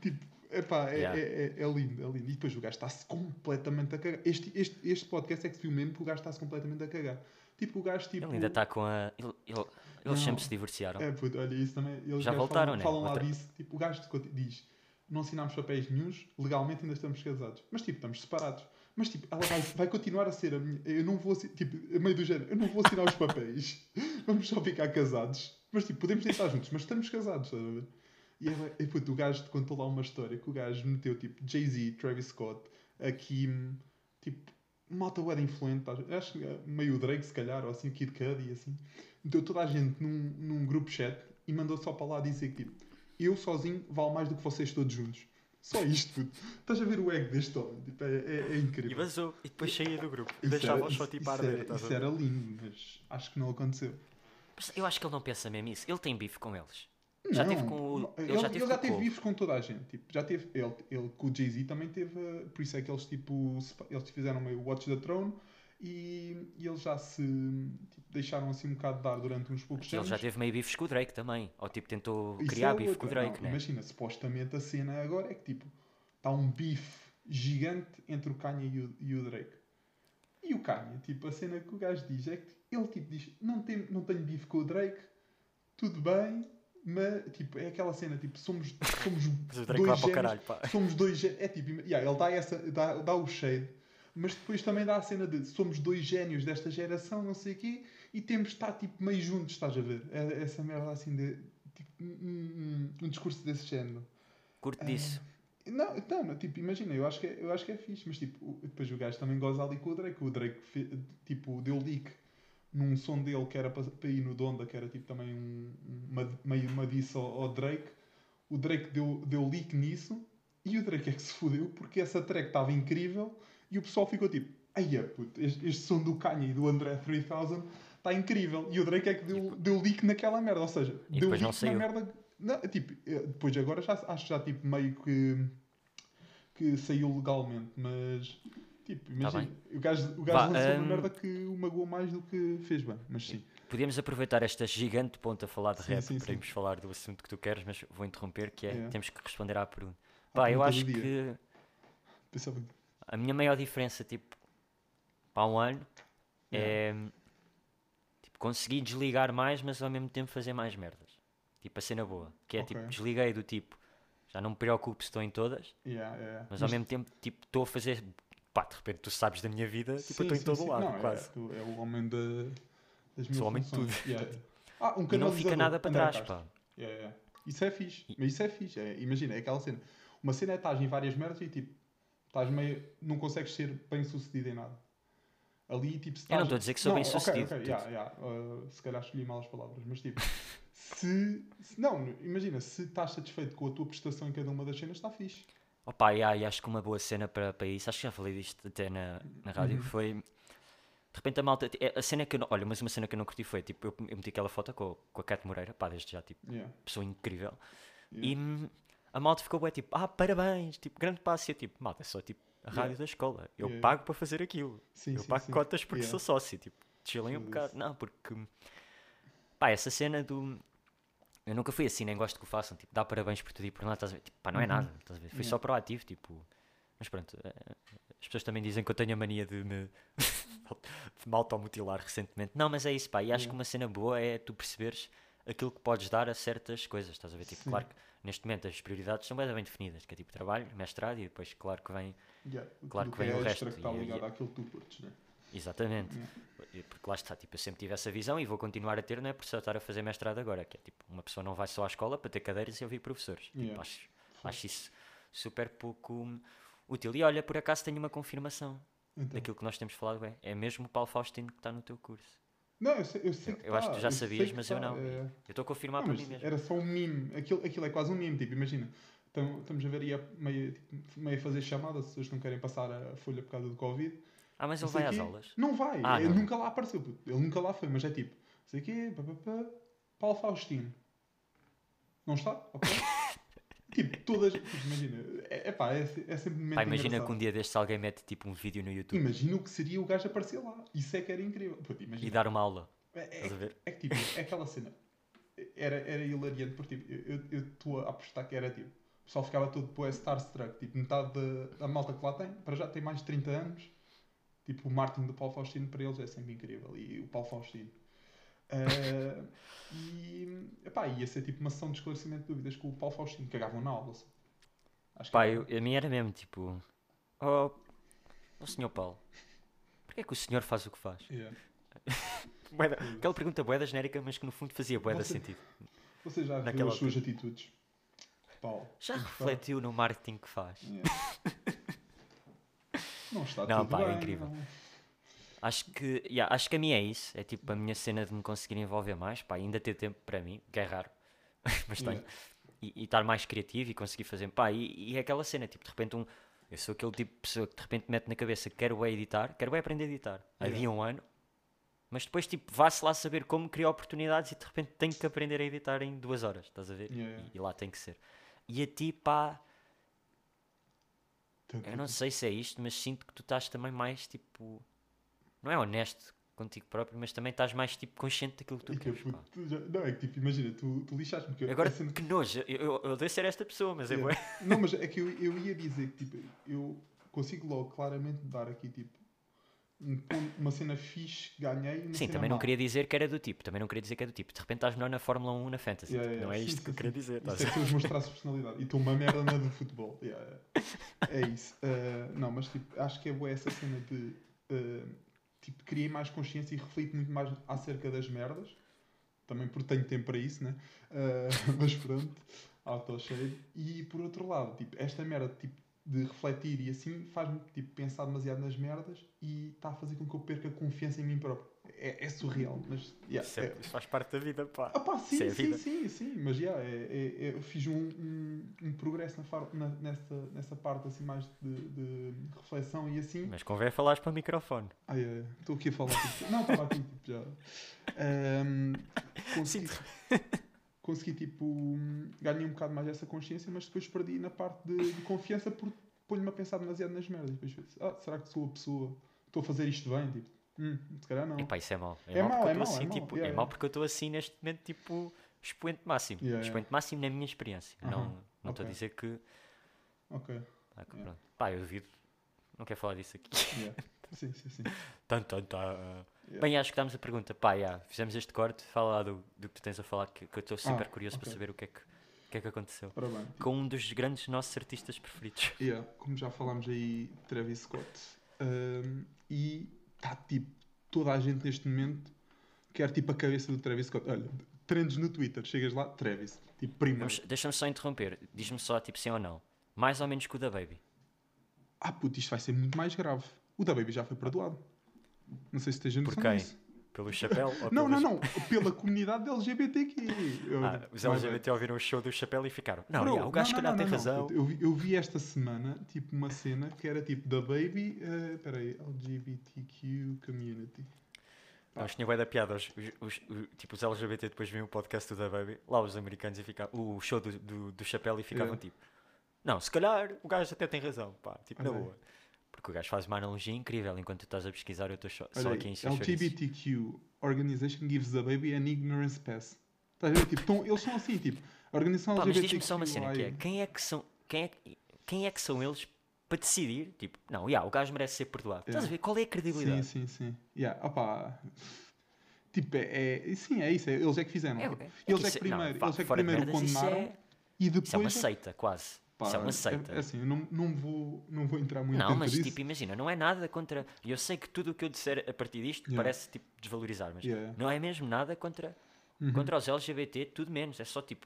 Tipo, epá, é, Yeah. é, é, é lindo, é lindo. E depois o gajo está-se completamente a cagar. Este, este, este podcast é que se viu mesmo que o gajo está-se completamente a cagar. Tipo, o gajo tipo... Ele ainda está com a. ele- ele- eles Não. sempre se divorciaram. É, puto, olha, isso também. Eles Já voltaram, falam, né? falam lá Outra- disso. Tipo, o gajo de- diz: não assinámos papéis nenhums, legalmente ainda estamos casados. Mas, tipo, estamos separados. Mas, tipo, ela vai, vai continuar a ser a minha. Eu não vou. Tipo, a meio do género, eu não vou assinar os papéis. <laughs> Vamos só ficar casados. Mas, tipo, podemos estar juntos, mas estamos casados, estás a ver? E, ela, e puto, o gajo te contou lá uma história que o gajo meteu, tipo, Jay-Z, Travis Scott, a Kim, tipo, malta web influente, ver? acho que é meio o Drake, se calhar, ou assim, o Kid Cudi, e assim. Meteu toda a gente num, num grupo chat e mandou só para lá dizer que, tipo, eu sozinho valo mais do que vocês todos juntos. Só isto, puto. Estás a ver o ego deste homem? Tipo, é, é, é E incrível. vazou. E depois saía do grupo. E deixava-os era- só tipo a arder. era- estás a Isso era lindo, mas acho que não aconteceu. Mas eu acho que ele não pensa mesmo isso. Ele tem bife com eles. Já teve com o- não. ele Ele, já teve ele já bifes com toda a gente. Tipo, já teve, ele, ele com o Jay-Z também teve. Por isso é que eles tipo. Eles fizeram meio Watch the Throne e, e eles já se tipo, deixaram assim um bocado de dar durante uns poucos Ele anos. já teve meio bifes com o Drake também. Ou tipo tentou Isso criar é bife com o. Drake, Não, né? Imagina, supostamente a cena agora é que tipo. Está um bife gigante entre o Kanye e o, e o Drake. E o Kanye, tipo, a cena que o gajo diz é que ele tipo diz: Não, tem, não tenho bife com o Drake, tudo bem, mas tipo, é aquela cena tipo: somos, somos <laughs> dois génios- caralho, somos dois gé- é tipo, yeah, ele dá, essa, dá, dá o shade, mas depois também dá a cena de somos dois génios desta geração, não sei o quê, e temos de estar tipo meio juntos, estás a ver? É, essa merda assim de tipo, um, um- um discurso desse género. Curto Ah, disso. Não, não, não, tipo, imagina, eu acho que é, eu acho que é fixe, mas tipo, depois o gajo também goza ali com o Drake. O Drake tipo, deu leak num som dele que era para, para ir no Donda, que era tipo também um, uma, meio uma disso ao, ao Drake. O Drake deu, deu leak nisso e o Drake é que se fodeu porque essa track estava incrível e o pessoal ficou tipo, ai puto, este, este som do Kanye e do André 3000 está incrível. E o Drake é que deu, deu leak naquela merda, ou seja, E deu leak na saiu. merda. Não, tipo, eh, depois agora já, acho já tipo meio que que saiu legalmente, mas tipo, imagina, Tá o gajo, o Vá, gajo lançou hum, uma merda que o magoou mais do que fez bem, mas sim. Podíamos aproveitar esta gigante ponta a falar de Sim, rap sim, para irmos falar do assunto que tu queres, mas vou interromper, que é, É. temos que responder à pergunta. À Pá, eu acho que Pensava a minha maior diferença, tipo, para um ano, é tipo, conseguir desligar mais, mas ao mesmo tempo fazer mais merdas. Tipo, a cena boa. Que é tipo, Ok. desliguei do tipo, já não me preocupo se estou em todas, Yeah, yeah. mas ao mesmo tempo, tipo, estou a fazer. Pá, de repente tu sabes da minha vida, tipo, eu Sim, estou em todo sim. lado, Não, é- quase. tu É, o homem da, das mil Sou o homem de tudo. Yeah. Ah, um não fica nada para trás, pá. Yeah, yeah. Isso é fixe. Mas isso é fixe. É, imagina, é aquela cena. Uma cena é estás em várias merdas e tipo, estás meio. não consegues ser bem sucedido em nada. Ali, tipo, se Eu não estou a dizer que sou Não, bem sucedido. ok, ok, yeah, yeah. Uh, se calhar escolhi mal as palavras, mas tipo, <laughs> se, se- Não, imagina, se estás satisfeito com a tua prestação em cada uma das cenas, está fixe. Opa, e e acho que uma boa cena para, para isso, acho que já falei disto até na, na rádio, Uhum. foi. De repente a malta. A cena que eu não, Olha, mas uma cena que eu não curti foi tipo, eu, eu meti aquela foto com, com a Cat Moreira, pá, desde já, tipo, Yeah, pessoa incrível. yeah. E a malta ficou bué, tipo, ah, parabéns, tipo, grande passo. E eu, tipo, malta, é só tipo a rádio Yeah. da escola. Eu Yeah. pago para fazer aquilo. Sim, eu sim, pago sim. cotas porque Yeah. sou sócio. Tipo, chilem um bocado. Não, porque. Pá, essa cena do. Eu nunca fui assim, nem gosto que o façam. Tipo, dá parabéns por tudo e por nada. Estás a ver? Tipo, pá, não é Uhum. nada. Estás a ver? Fui Yeah. só proativo, tipo. Mas pronto, eh, as pessoas também dizem que eu tenho a mania de me. de <laughs> me automutilar recentemente. Não, mas é isso, pá. E acho Yeah. que uma cena boa é tu perceberes aquilo que podes dar a certas coisas. Estás a ver? Tipo, Sim. claro que neste momento as prioridades são bem, bem definidas. Que é tipo trabalho, mestrado e depois, claro que vem. Yeah, Claro que vem é o resto, que está e- ligado e- àquilo que tu curtes, né? Exatamente. E Porque lá está, tipo, eu sempre tive essa visão e vou continuar a ter, não é por só estar a fazer mestrado agora, que é tipo, uma pessoa não vai só à escola para ter cadeiras e ouvir professores. Tipo, acho, acho isso super pouco útil. E olha, por acaso tenho uma confirmação Então. daquilo que nós temos falado, bem. É mesmo o Paulo Faustino que está no teu curso. Não, eu sei, eu sei Eu- que eu acho tá, que tu já sabias, mas eu tá, não. é. Eu estou a confirmar Não, para mim mesmo. era só um meme. Aquilo, aquilo é quase um meme, tipo, imagina. Estamos a ver aí a meio, tipo, meio a fazer chamada, se vocês não querem passar a folha por causa do Covid. Ah, mas ele vai às aulas. Não vai, Ah, ele não. nunca lá apareceu, ele nunca lá foi, mas é tipo, sei quê, pá, pá, pá, Paulo Faustino. Não está? Ok. <laughs> tipo, todas. Imagina, é, é pá, é, é sempre um Pá, imagina engraçado. que um dia destes alguém mete tipo um vídeo no YouTube Imagina o que seria o gajo aparecer lá. Isso é que era incrível. Imagina. e dar uma aula. É, é, Estás a ver? é que tipo, é aquela cena. Era, era hilariante porque tipo, eu estou a apostar que era tipo. O pessoal ficava todo pô, starstruck. Tipo, metade da, da malta que lá tem, para já tem mais de 30 anos. Tipo, o Martin do Paulo Faustino para eles é sempre incrível. E o Paulo Faustino. Ah, <laughs> e epá, ia ser tipo uma sessão de esclarecimento de dúvidas com o Paulo Faustino. Cagavam na aula. só. Acho Pá, eu, a mim era mesmo tipo, oh, oh senhor Paulo, porquê é que o senhor faz o que faz? Yeah. <laughs> Bué da- Aquela pergunta boeda genérica, mas que no fundo fazia boeda Você- sentido. Você já viu as suas atitudes? Paulo. Já que refletiu no marketing que faz? Yeah. <laughs> Não está Não, tudo pá, é bem, incrível. não. Acho que, yeah, acho que a minha é isso. É tipo a minha cena de me conseguir envolver mais. Pá, ainda ter tempo para mim, que é raro, <laughs> mas tenho. Yeah. E, e estar mais criativo e conseguir fazer. Pá, e, e é aquela cena, tipo, de repente um. Eu sou aquele tipo de pessoa que de repente mete na cabeça que quero é editar, quero é aprender a editar. Yeah. Havia um ano, mas depois, tipo, vá-se lá saber como criar oportunidades e de repente tenho que aprender a editar em duas horas, estás a ver? Yeah. E, e lá tem que ser. E a ti, pá, eu não sei se é isto, mas sinto que tu estás também mais tipo. Não é honesto contigo próprio, mas também estás mais tipo consciente daquilo que tu E que é queres. puto, tu já- Não, é que tipo, imagina, tu, tu lixaste-me. Agora, a cena- que nojo, eu, eu, eu odeio ser esta pessoa, mas é bué. Não, mas é que eu, eu ia dizer que tipo, eu consigo logo claramente dar aqui tipo um uma cena fixe ganhei Sim, também não má. queria dizer que era do tipo, também não queria dizer que é do tipo. De repente estás melhor na Fórmula 1 na Fantasy. Yeah, tipo, yeah, não é sim, isto sim, que eu queria dizer. Isso estás é que os meus traços de personalidade. E estou uma merda na do futebol. Yeah. É isso. Uh, <laughs> não, mas tipo, acho que é boa essa cena de uh, tipo, criei mais consciência e reflito muito mais acerca das merdas. Também porque tenho tempo para isso, né? Uh, <laughs> mas pronto, auto-shade. E por outro lado, tipo, esta merda tipo, de refletir e assim faz-me tipo, pensar demasiado nas merdas e está a fazer com que eu perca confiança em mim próprio. É, é surreal, mas yeah, Isso, é- é- isso faz parte da vida, pá. ah pá, sim, é sim, vida. sim, sim, mas já, é, é- eu fiz um, um, um progresso na far- na- nessa, nessa parte assim mais de, de reflexão e assim. Mas convém falares para o microfone. Ai, ai, estou aqui a falar. Tipo, não, estava aqui tipo, já. <laughs> Ahm, consegui, <laughs> consegui tipo, ganhei um bocado mais essa consciência, mas depois perdi na parte de, de confiança porque ponho-me a pensar demasiado nas merdas. Depois penso, ah, será que sou a pessoa, estou a fazer isto bem? Tipo, Hum, se calhar não. Epá, isso é mau. É mau, porque é eu mau, estou é assim, mau. tipo, Yeah, é yeah. mau porque eu estou assim neste momento, tipo, expoente máximo. Yeah. Expoente máximo na minha experiência. Não Aham, não estou a ok. dizer que. Ok. Ah, que. Pá, eu duvido. Não quero falar disso aqui. <laughs> Sim, sim, sim. Tan, tan, tan. Yeah. Bem, acho que damos a pergunta. Pá, já, fizemos este corte. Fala lá do, do que tu tens a falar, que, que eu estou super Ah, curioso para ok. saber o que é que, o que, é que aconteceu. Bem. Com um dos grandes nossos artistas preferidos. <laughs> Yeah, como já falámos aí, Travis Scott. Um, e está tipo, toda a gente neste momento quer tipo a cabeça do Travis Scott. Olha, trends no Twitter, chegas lá, Travis. Tipo, primeiro. Vamos- Deixa-me só interromper. Diz-me só, tipo, sim ou não. Mais ou menos que o da Baby. Ah, puto, isto vai ser muito mais grave. O da Baby já foi perdoado. Não sei se tens noção Por quem? disso. Pelo chapéu? Não, não, pelos- não. Pela comunidade LGBTQ. Ah, os mais LGBT ouviram o show do chapéu e ficaram. Não, Bro, o gajo não, calhar não, tem não, não, razão. Eu vi, eu vi esta semana, tipo, uma cena que era tipo da Baby. eh, Espera aí, LGBTQ community. Não, isto tinha bué da piada. Os, os- os- tipo, os LGBT depois viam o podcast do da Baby, lá os americanos, e ficavam, o show do, do, do chapéu e ficavam Yeah. tipo, não, se calhar o gajo até tem razão, pá, tipo, na Olha aí. Porque o gajo faz uma analogia incrível enquanto tu estás a pesquisar, eu estou só, só Olha aqui aí, em. LGBTQ organization gives the baby an ignorance pass. Estás a ver? Tipo, tão- eles são assim, tipo, a organização Pá, mas LGBTQ. diz-me só uma cena, que é, quem é que são, quem é, que- quem é que são eles para decidir, tipo, não, já, o gajo merece ser perdoado. Estás a Yeah. ver, qual é a Sim, credibilidade? sim, sim. Yeah, opá. Tipo, é, é- sim, é isso. é- eles é que fizeram. É- tipo, é eles é que não, primeiro, pá, eles é que primeiro merdas, condenaram é- e depois. Isso é uma é seita, quase. Pá, isso é uma é- seita. É, assim, não, não, vou, não vou entrar muito Não, mas disso. tipo, imagina, não é nada contra. Eu sei que tudo o que eu disser a partir disto Yeah. parece tipo desvalorizar, mas Yeah, não é mesmo nada contra, Uhum. contra os LGBT, tudo menos. É só tipo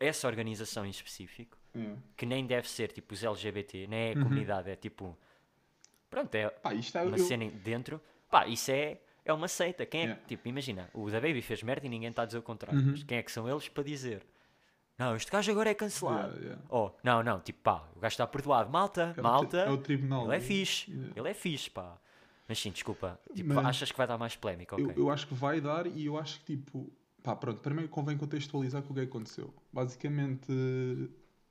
essa organização em específico, Yeah. que nem deve ser tipo os LGBT, nem é a Uhum. comunidade, é tipo. Pronto, é Pá, isto é. uma eu- cena dentro. Pá, isso é, é uma seita. Quem é que, tipo, imagina, o da Baby fez merda e ninguém está a dizer o contrário. Uhum. Mas quem é que são eles para dizer? Não, este gajo agora é cancelado. Yeah, yeah. Oh, não, não, tipo, pá, o gajo está perdoado. Malta, É malta. É o tribunal. Ele é do- fixe, Yeah. ele é fixe, pá. Mas sim, desculpa. Tipo, Mas- achas que vai dar mais polémica, ok? Eu, eu acho que vai dar e eu acho que tipo. Pá, pronto, primeiro convém contextualizar com o que é que aconteceu. Basicamente,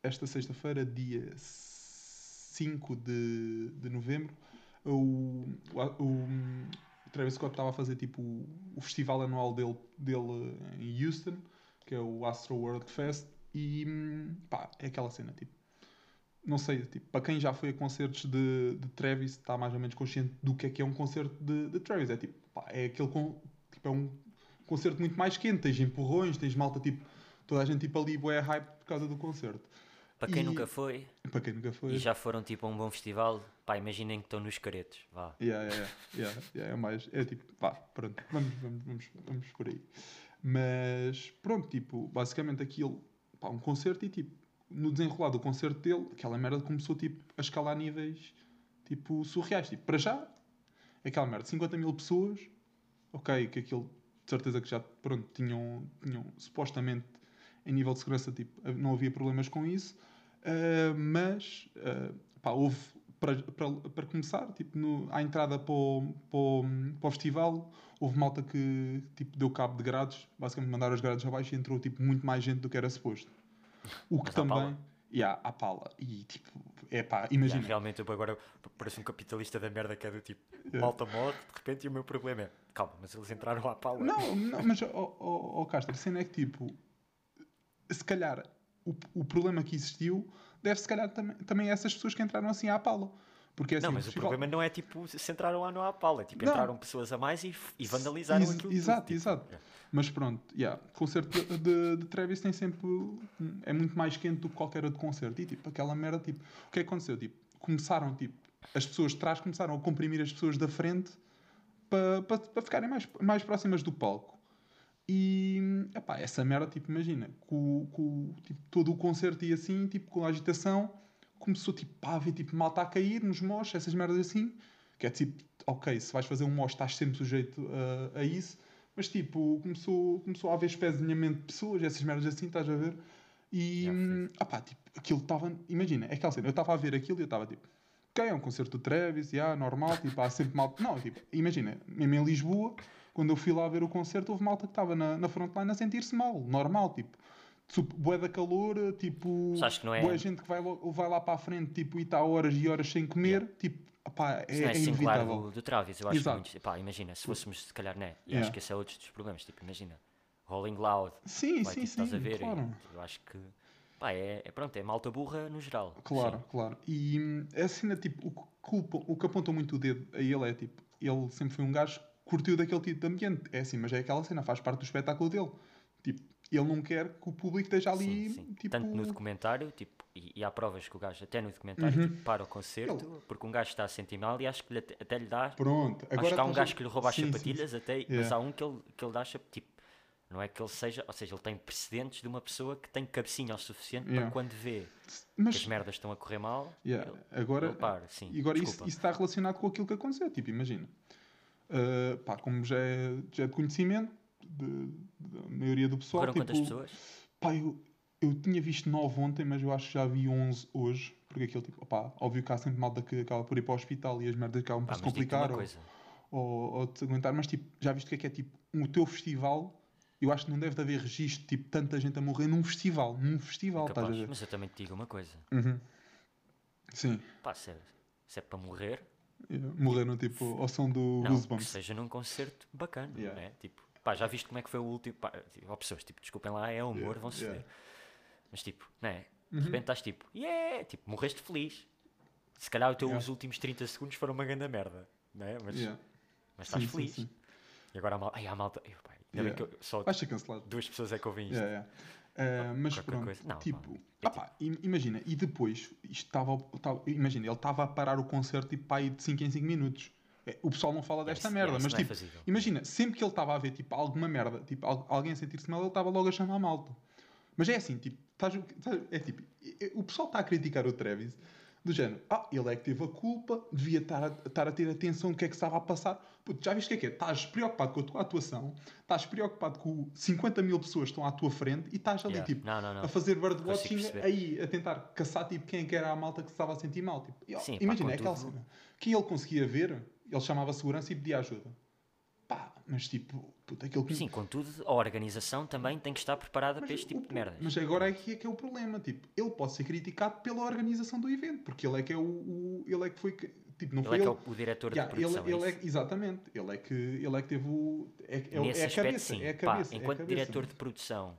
esta sexta-feira, dia 5 de, de novembro, o, o, o Travis Scott estava a fazer tipo o, o festival anual dele, dele em Houston, que é o Astro World Fest, e pá, é aquela cena, tipo. Não sei, tipo, para quem já foi a concertos de, de Travis, está mais ou menos consciente do que é que é um concerto de, de Travis. É tipo, pá, é aquele con, tipo, é um concerto muito mais quente, tens empurrões, tens malta tipo, toda a gente tipo ali bué hype por causa do concerto. Para quem e- nunca foi Para quem nunca foi. e já foram tipo a um bom festival, pá, imaginem que estão nos caretos. Vá. Yeah, yeah, yeah, yeah, é mais, é tipo, pá, pronto, vamos, vamos, vamos, vamos por aí. Mas, pronto, tipo, basicamente aquilo, pá, um concerto e tipo, no desenrolar do concerto dele, aquela merda começou tipo a escalar níveis, tipo, surreais. Tipo, para já, aquela merda, 50 mil pessoas, ok, que aquilo, de certeza que já, pronto, tinham, tinham supostamente, em nível de segurança, tipo, não havia problemas com isso, Uh, mas uh, pá, houve para, para, para começar, tipo, no, à entrada para o, para, o, para o festival, houve malta que tipo, deu cabo de grades, basicamente mandaram os grades abaixo e entrou tipo, muito mais gente do que era suposto. O que Mas à também. pala? Yeah, à pala. E tipo, é pá, imagina. realmente eu agora pareço um capitalista da merda que é do tipo, Yeah. malta morre, de repente e o meu problema é, calma, mas eles entraram à pala. Não, não mas, ó oh, oh, Castro, a cena é que tipo, se calhar o, o problema que existiu deve se calhar também, também a essas pessoas que entraram assim à pala. Porque assim, Não, mas o problema não é tipo se entraram lá no à pala, é tipo Não. entraram pessoas a mais e, e vandalizaram Ex- aquilo. Exato, tipo, exato. é. Mas pronto, yeah, concerto de, de, de Travis tem sempre. É muito mais quente do que qualquer outro concerto. E tipo, aquela merda, tipo, o que é que aconteceu? Tipo, começaram, tipo, as pessoas de trás começaram a comprimir as pessoas da frente para pa, pa ficarem mais, mais próximas do palco. E, epá, essa merda, tipo, imagina, com, com tipo, todo o concerto e assim, tipo, com a agitação, começou, tipo, pá, a ver, tipo, malta a cair nos moches, essas merdas assim, que é tipo, ok, se vais fazer um moche estás sempre sujeito a, a isso, mas tipo, começou, começou a haver espezinhamento de pessoas, essas merdas assim, estás a ver? E, Yeah, hum, ah pá, tipo, aquilo estava, imagina, é aquela cena, eu estava a ver aquilo e eu estava tipo, ok, é um concerto do Travis, yeah, normal, tipo, há sempre malta, não, tipo, imagina, mesmo em Lisboa, quando eu fui lá ver o concerto, houve malta que estava na, na frontline a sentir-se mal, normal, tipo, bué da calor, tipo, Mas acho que não é- bué gente que vai, vai lá para a frente, tipo, e está horas e horas sem comer, tipo, opá, é, não é é inevitável. do, do Travis, eu acho Exato. muito. Pá, imagina, se fôssemos, se calhar, né? E Yeah. acho que esse é outro dos problemas. Tipo, imagina, Rolling Loud, Sim, vai, sim, tipo, sim, estás a ver? e claro. eu acho que, pá, é, é pronto, é malta burra no geral. Claro, Sim. claro. E hum, a cena, tipo, o que, culpa, o que aponta muito o dedo a ele é, tipo, ele sempre foi um gajo curtiu daquele tipo de ambiente. É assim, mas é aquela cena, faz parte do espetáculo dele. Tipo, ele não quer que o público esteja ali, Sim, sim. tipo... Tanto no documentário, tipo, e, e há provas que o gajo, até no documentário, Uhum. tipo, para o concerto, porque um gajo está a sentir mal e acho que lhe até, até lhe dá. Pronto. Agora acho que há um gajo que lhe rouba as Sim, sim, sapatilhas, até, mas Yeah. há um que ele, que ele dá tipo, não é que ele seja, ou seja, ele tem precedentes de uma pessoa que tem cabecinha o suficiente Yeah. para quando vê sim. que Mas, as merdas estão a correr mal, yeah, ele, agora, ele para, sim. e agora isso, isso está relacionado com aquilo que aconteceu. Tipo, imagina. Uh, pá, como já é, já é de conhecimento de- da maioria do pessoal, Morreram tipo, quantas pessoas? Pá, eu, eu tinha visto 9 ontem, mas eu acho que já vi 11 hoje. Porque aquilo, tipo, opá, óbvio que há sempre malta que acaba por ir para o hospital e as merdas acabam por se complicar ou, ou, ou te aguentar. Mas, tipo, já viste o que é que é, tipo, o teu festival? Eu acho que não deve de haver registro, tipo, tanta gente a morrer num festival. Num festival, estás a Capaz. ver? Mas eu também te digo uma coisa. Uhum. Sim. Pá, se é, se é para morrer, Yeah. Morreram, tipo, ao som do não, Goosebumps. seja num concerto bacana, Yeah. né? Tipo, pá, já viste como é que foi o último. Pá, tipo, pessoas, tipo, desculpem lá, é humor, Yeah, vão-se ver. Mas tipo, né? De Uhum. repente estás tipo, yeah, tipo, morreste feliz. Se calhar os teus últimos 30 segundos foram uma grande merda, né? Mas, mas estás Sim, sim, feliz. sim. E agora a malta. Ai, a malta. ai, pá, ainda bem Yeah. que eu, só ser cancelado. duas pessoas é que ouvem isto. Yeah, yeah. Uh, mas Qualquer pronto, coisa. Não, tipo, não. É ah imagina, e depois, estava, estava- imagina, ele estava a parar o concerto tipo pá, de 5 em 5 minutos. É, O pessoal não fala desta isso- merda, mas é tipo, fazível. imagina, sempre que ele estava a ver tipo alguma merda, tipo al- alguém a sentir-se mal, ele estava logo a chamar a malta. Mas é assim, tipo, estás, estás- é tipo, é- é- o pessoal está a criticar o Travis do género, ah, ele é que teve a culpa, devia estar a, estar a ter atenção no que é que estava a passar. Puto, já viste o que é que é? Estás preocupado com a tua atuação, estás preocupado com 50 mil pessoas que estão à tua frente e estás ali, Yeah. tipo, Não, não, não. a fazer birdwatching aí, a tentar caçar tipo, quem é que era a malta que se estava a sentir mal. Tipo, Sim, pá, imagina, é aquela cena. Quem ele conseguia ver, ele chamava a segurança e pedia ajuda. Pá, mas tipo, puta, aquilo que. Sim, contudo, a organização também tem que estar preparada Mas para este o tipo de merdas. Mas agora é que é que é o problema. Tipo, ele pode ser criticado pela organização do evento, porque ele é que é o. o- ele é que foi. que- Tipo, não Ele foi é que ele. é o, o diretor Yeah, de produção. ele, ele é é, isso? exatamente, ele é que ele é que teve o é, é, o- Nesse é a aspecto, cabeça, sim. é a Pá, cabeça, é a enquanto cabeça. diretor de produção,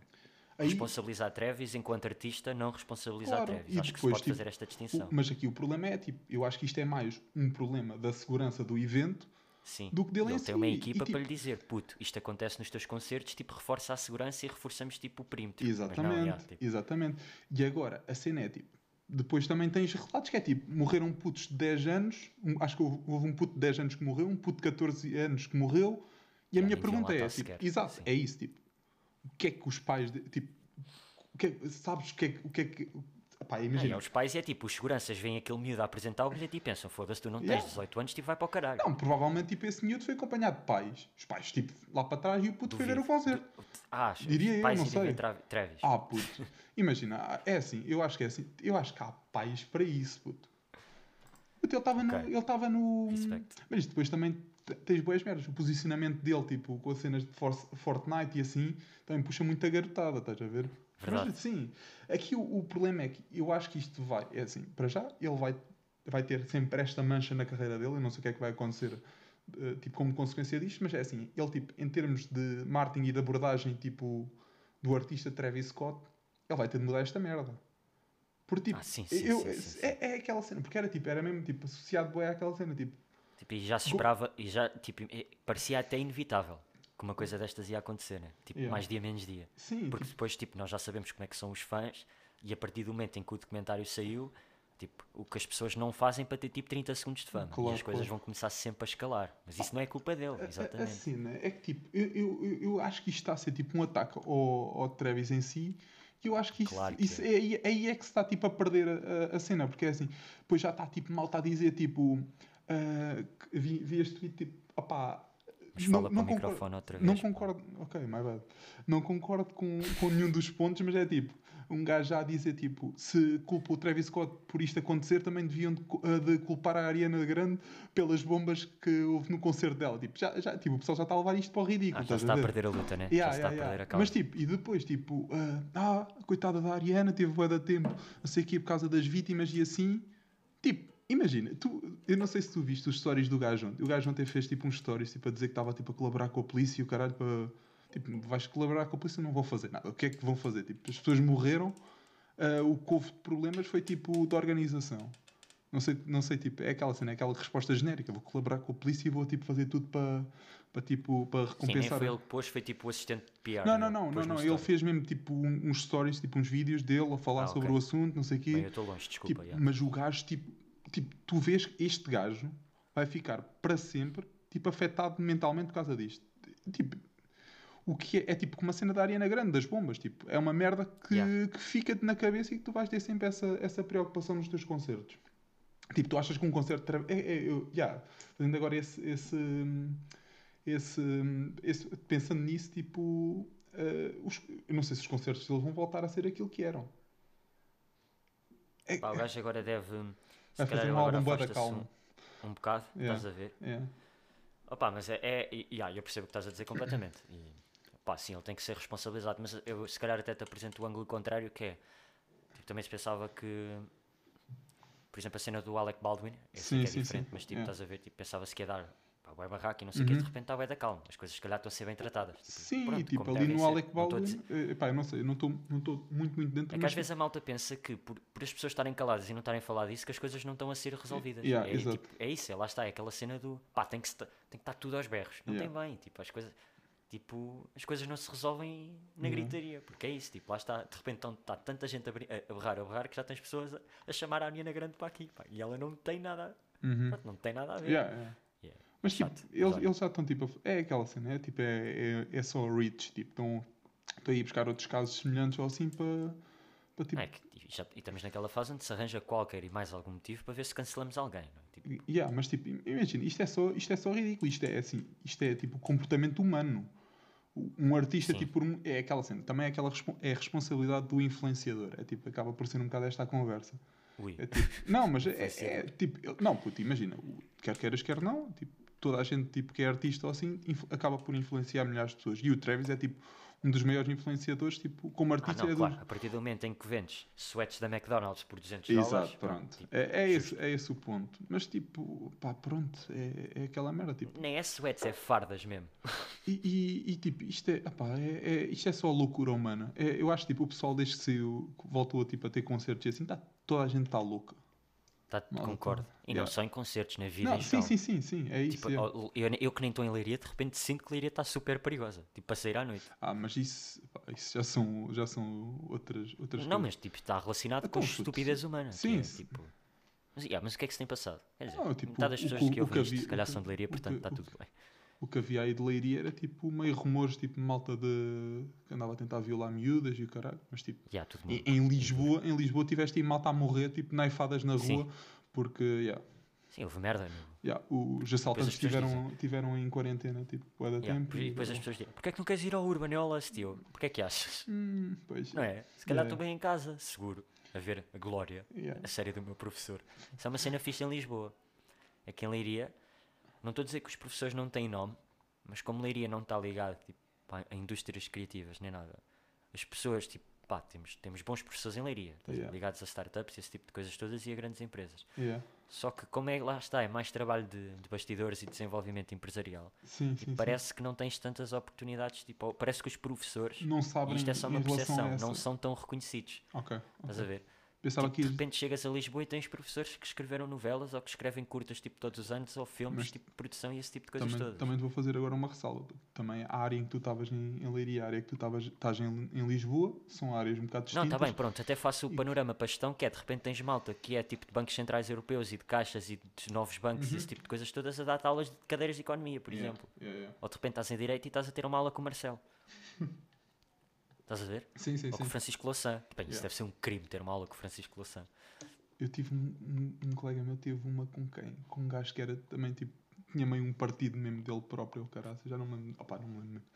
Aí- responsabilizar Travis, enquanto artista, não responsabilizar Claro, Travis. e Acho que se depois, pode tipo, fazer esta o- distinção. mas aqui o problema é tipo, eu acho que isto é mais um problema da segurança do evento Sim. do que dele ele em tem si. uma E, equipa para tipo, lhe dizer, puto, isto acontece nos teus concertos, tipo, reforça a segurança e reforçamos, tipo, o perímetro. Mas não, Exatamente, yeah, tipo, exatamente. E agora, a cena é tipo, depois também tens relatos que é tipo, morreram putos de 10 anos, um- acho que houve, um puto de 10 anos que morreu, um puto de 14 anos que morreu, e a minha pergunta é, tipo, exato, sim. é isso, tipo, o que é que os pais, de- tipo, que é- sabes o que é o que é que, pá, Ah, e imagina, aos pais é tipo, os seguranças veem aquele miúdo a apresentar o bilhete e pensam, foda-se, tu não tens Yeah. 18 anos, tipo, vai para o caralho. não, provavelmente, tipo, esse miúdo foi acompanhado de pais, os pais, tipo, lá para trás e o puto foi ver o concerto. Du- Ah, os Diria eu, pais não sei. Tra- Travis. Ah, puto. Imagina, é assim, eu acho que é assim. Eu acho que há pais para isso, puto. Puto, ele estava no. Ok. Ele estava no. Respect. Mas depois também tens boas merdas. O posicionamento dele, tipo, com as cenas de Fortnite e assim, também puxa muito a garotada, estás a ver? Mas sim, aqui o, o problema é que eu acho que isto vai. É assim, para já, ele vai, vai ter sempre esta mancha na carreira dele. Eu não sei o que é que vai acontecer. eh, tipo, como consequência disto, mas é assim, ele, tipo, em termos de marketing e de abordagem, tipo, do artista Travis Scott, ele vai ter de mudar esta merda. Porque, tipo, Ah, sim, sim, eu, sim. É, é aquela cena, porque era tipo, era mesmo tipo, associado bué àquela cena, tipo, Tipo, e já se esperava, e já, tipo, parecia até inevitável que uma coisa destas ia acontecer, né? Tipo, Yeah. mais dia menos dia. sim, Porque tipo, depois, tipo, nós já sabemos como é que são os fãs e a partir do momento em que o documentário saiu, tipo, o que as pessoas não fazem para ter tipo 30 segundos de fama. Claro, e as coisas claro. vão começar sempre a escalar. Mas isso não é culpa dele, a- a, a exatamente. cena é que tipo, eu, eu, eu- acho que isto está a ser tipo um ataque ao, ao Travis em si, e eu acho que isso, Claro que isso é. aí, aí é que se está tipo a perder a, a- cena, porque é assim, depois já está tipo mal está a dizer tipo, que vi, vi este tweet tipo, opá, Mas não- fala para não o concordo- microfone outra vez. Não concordo, ok, my bad. Não concordo com, com nenhum dos pontos, mas é tipo, um gajo já a dizer tipo, se culpa o Travis Scott por isto acontecer, também deviam de, eh, de culpar a Ariana Grande pelas bombas que houve no concerto dela. Tipo, já, já, tipo, o pessoal já está a levar isto para o ridículo. Ah, já está a ver? perder a luta, né? Yeah, já se está yeah, a perder yeah. a causa. Mas tipo, e depois, tipo, ah, ah, a coitada da Ariana teve bué de tempo, não sei o quê, por causa das vítimas e assim. Tipo, Imagina, tu, eu não sei se tu viste os stories do gajo ontem. O gajo ontem fez tipo uns stories tipo, a dizer que estava tipo, a colaborar com a polícia e o caralho para. Tipo, vais colaborar com a polícia, não vão fazer nada. O que é que vão fazer? Tipo, as pessoas morreram, ah, o que houve de problemas foi tipo de organização. Não sei, não sei, tipo, é aquela cena, é aquela resposta genérica. Vou colaborar com a polícia e vou tipo fazer tudo para, para tipo, para Sim, nem recompensar. foi ele que pôs, foi tipo o assistente de PR. Não, não, né? não, não, Pôs no não. Ele fez mesmo tipo uns stories, tipo uns vídeos dele a falar Ah, sobre ok. o assunto, não sei o quê. Bem, eu estou longe, desculpa. Tipo, mas o gajo, tipo, tipo, tu vês que este gajo vai ficar para sempre, tipo, afetado mentalmente por causa disto. Tipo, o que é, é tipo como uma cena da Ariana Grande, das bombas, tipo, é uma merda que, Yeah. que fica-te na cabeça e que tu vais ter sempre essa, essa preocupação nos teus concertos. Tipo, tu achas que um concerto... tra- É, é, eu, yeah, fazendo agora esse... esse, esse, esse- pensando nisso, tipo... eh, os- eu não sei se os concertos deles vão voltar a ser aquilo que eram. É, Pá, o gajo agora deve. Se calhar fazer um álbum bué da calmo. Um, um bocado, Yeah. estás a ver? é. Opa, mas é. é e, e, ah, eu percebo o que estás a dizer completamente. E, pá, sim, ele tem que ser responsabilizado, mas eu se calhar até te apresento o ângulo contrário que é. tipo, também se pensava que. Por exemplo, a cena do Alec Baldwin, eu sei Sim, que é sim, diferente, sim, mas tipo, yeah. estás a ver, tipo, pensava-se que ia dar pá, bué barraco e não sei o Uhum. de repente está bué da calma. As coisas se calhar estão a ser bem tratadas. Tipo, Sim, pronto, tipo, ali no. Alec Baldwin, dizer- eh, pá, eu não sei, eu não estou muito, muito dentro, É que às vezes a malta pensa que por, por as pessoas estarem caladas e não estarem a falar disso, que as coisas não estão a ser resolvidas. Yeah, é, exato. tipo, é isso, é, lá está, é aquela cena do pá, tem que, tem que estar tudo aos berros. Não Yeah. tem bem, tipo, as coisas. Tipo, as coisas não se resolvem na Yeah. gritaria, porque é isso, tipo, lá está, de repente está tanta gente a, a, berrar, a berrar, que já tens pessoas a, a chamar a Aniana Grande para aqui, pá, e ela não tem nada, Uhum. não tem nada a ver. Yeah, yeah. Mas tipo, Chato, eles, exato. eles já estão tipo. a- É aquela cena, é tipo, é, é, é só reach, tipo, estão, estão a ir buscar outros casos semelhantes ou assim para. para tipo, É que, e, já, e estamos naquela fase onde se arranja qualquer e mais algum motivo para ver se cancelamos alguém. Não é? Tipo, Yeah, mas tipo, imagina, isto é só, isto é só ridículo, isto é assim, isto é tipo comportamento humano. Um artista, Sim. tipo, é aquela cena, também é aquela é a responsabilidade do influenciador. É tipo, acaba por ser um bocado esta a conversa. ui, É tipo, não, mas <laughs> é, é, tipo, não, puto, imagina, quer queiras, quer não, tipo, toda a gente tipo, que é artista ou assim acaba por influenciar milhares de pessoas. E o Travis é tipo um dos maiores influenciadores, tipo, como Ah, artista não, é claro. dos. A partir do momento em que vendes sweats da McDonald's por 200 Exato, dólares, pronto. tipo, É, é, esse, é esse o ponto. Mas tipo, pá, pronto, é, é aquela merda, tipo. nem é sweats, é fardas mesmo. E, e- e, tipo, isto é, epá, é, é- isto é só loucura humana. É, eu acho tipo, o pessoal desde que saiu, voltou a, tipo, a ter concertos e assim, tá, toda a gente está louca. Tá, Malta. concordo. E não Yeah. só em concertos, na vida Não, em sim, sim, sim, sim, é isso. Tipo, é. eu, eu que nem estou em Leiria, de repente sinto que Leiria está super perigosa. Tipo, para sair à noite. Ah, mas isso, isso já são, já são outras, outras Não, coisas. mas tipo, está relacionado com a puto, estupidez humana. sim, é, sim. tipo... mas, yeah, mas o que é que se tem passado? Quer dizer, Não, tipo, metade das pessoas o- que o ouvem que isto, havia- se calhar são de Leiria, portanto está tudo bem. O que havia aí de Leiria era tipo meio rumores, tipo malta de que andava a tentar violar miúdas e o caralho. Mas tipo, Yeah, em, em Lisboa, em Lisboa tiveste aí malta a morrer, tipo naifadas na Sim. rua, porque, yeah, Sim, houve merda. Yeah, os assaltantes as pessoas tiveram, tiveram em quarentena, tipo, da Yeah, tempo. e depois as pessoas dizem, porquê é que não queres ir ao Urban Eolas, tio? Porquê é que achas? Hum, pois, Não é? Se calhar Yeah. estou bem em casa, seguro, a ver a Glória, yeah. a série do meu professor. Isso é uma cena fixe em Lisboa. Aqui em Leiria, não estou a dizer que os professores não têm nome, mas como Leiria não está ligado tipo, pá, a indústrias criativas nem nada, as pessoas, tipo, pá, temos, temos bons professores em Leiria, estás? Yeah. ligados a startups, esse tipo de coisas todas e a grandes empresas. Yeah. Só que, como é lá está, é mais trabalho de, de bastidores e desenvolvimento empresarial. Sim, sim, sim. Parece que não tens tantas oportunidades, tipo, parece que os professores, Não e sabem isto é só uma percepção, não são tão reconhecidos. Ok, Estás ok. a ver? Pensava Tipo, que de repente chegas a Lisboa e tens professores que escreveram novelas ou que escrevem curtas tipo todos os anos ou filmes Mas tipo de produção e esse tipo de coisas também, todas. também te vou fazer agora uma ressalva. Também a área em que tu estavas em, em Leiria, a área que tu estavas estás em, em Lisboa, são áreas um bocado Não, distintas. está bem, pronto, até faço o panorama para a gestão que é de repente tens malta que é tipo de bancos centrais europeus e de caixas e de novos bancos e esse tipo de coisas todas a dar aulas de cadeiras de economia, por Uhum. Yeah, exemplo. yeah, yeah. Ou de repente estás em direito e estás a ter uma aula com o Marcelo. <laughs> estás a ver? Sim, sim, Ou com sim. o Francisco Louçã. Bem, isso Yeah. deve ser um crime ter uma aula com o Francisco Louçã. Eu tive um, um, um colega meu, teve uma com quem? Com um gajo que era também tipo, tinha meio um partido mesmo dele próprio, caralho. Já não me lembro. Opá, não me lembro mesmo.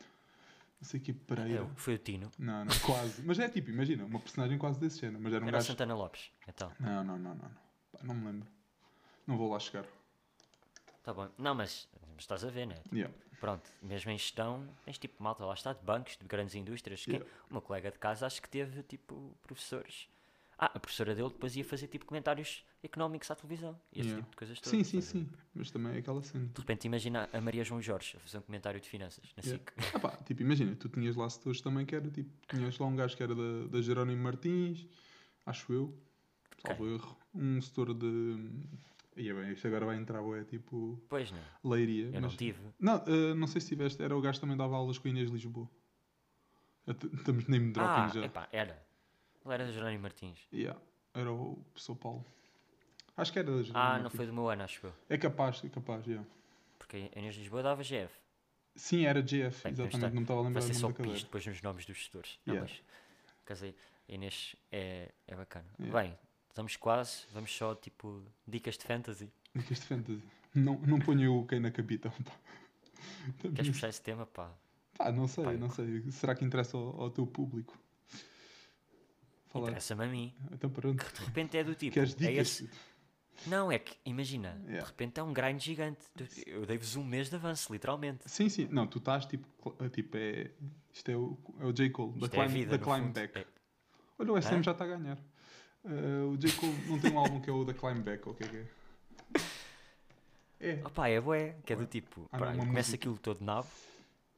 Não sei que Pereira. É, foi o Tino. Não, não, quase. Mas é tipo, imagina, uma personagem quase desse género. Mas era um Era o gajo. Santana Lopes. Então, Não, não, não, não. não. Pá, não me lembro. Não vou lá chegar. tá bom. Não, mas, mas estás a ver, né? Yeah. Pronto, mesmo em gestão, tens tipo malta lá está, de bancos, de grandes indústrias. que- Yeah. O meu colega de casa acho que teve tipo professores. Ah, a professora dele depois ia fazer tipo comentários económicos à televisão. E esse Yeah. tipo de coisas todas. Sim, sim, sim. Mas também é aquela cena. De repente imagina a Maria João Jorge a fazer um comentário de finanças na Yeah. SIC. <laughs> Ah pá, tipo, imagina, tu tinhas lá setores também que era tipo, tinhas lá um gajo que era da, da Jerónimo Martins, acho eu, salvo erro, um setor de. Ia bem, isto agora vai entrar, é tipo, Pois não, leiria. eu não mas- tive. Não, eh, não sei se tiveste, era o gajo que também dava aulas com Inês Lisboa. Estamos name dropping Ah, já. epá, era. Ele era do Jerónimo Martins. Yeah, era o professor Paulo. Acho que era da Jerónimo Ah, não Martins. foi do meu ano, acho eu. É capaz, é capaz, yeah. Porque a Inês Lisboa dava GF. Sim, era GF, Bem, exatamente, está. não me estava a lembrar ser o só nome da cadeira. depois nos nomes dos gestores. Não, Yeah. mas casei. A Inês é, é bacana. Yeah. Bem, estamos quase. Vamos só tipo dicas de fantasy. Dicas de fantasy. Não, não ponha o quem na capitão, pá. Queres puxar esse tema? Pá, Pá, não sei, Pá, não sei. Será que interessa ao, ao teu público? Falar. interessa-me a mim. Então pronto. De repente é do tipo. Queres é dicas? esse- Não, é que, imagina, Yeah. de repente é um grind gigante. Eu dei-vos um mês de avanço, literalmente. Sim, sim. Não, tu estás tipo. tipo é, isto é o, é o J. Cole, da é Climb, vida, da climb. Back. É- Olha, o SM Hã? já está a ganhar. Eh, o J. Cole não tem um álbum que é o da Climb Back, ou o que é que é? É. Opá, é bué, que é do tipo, Ah, pá, começa música. aquilo todo nabo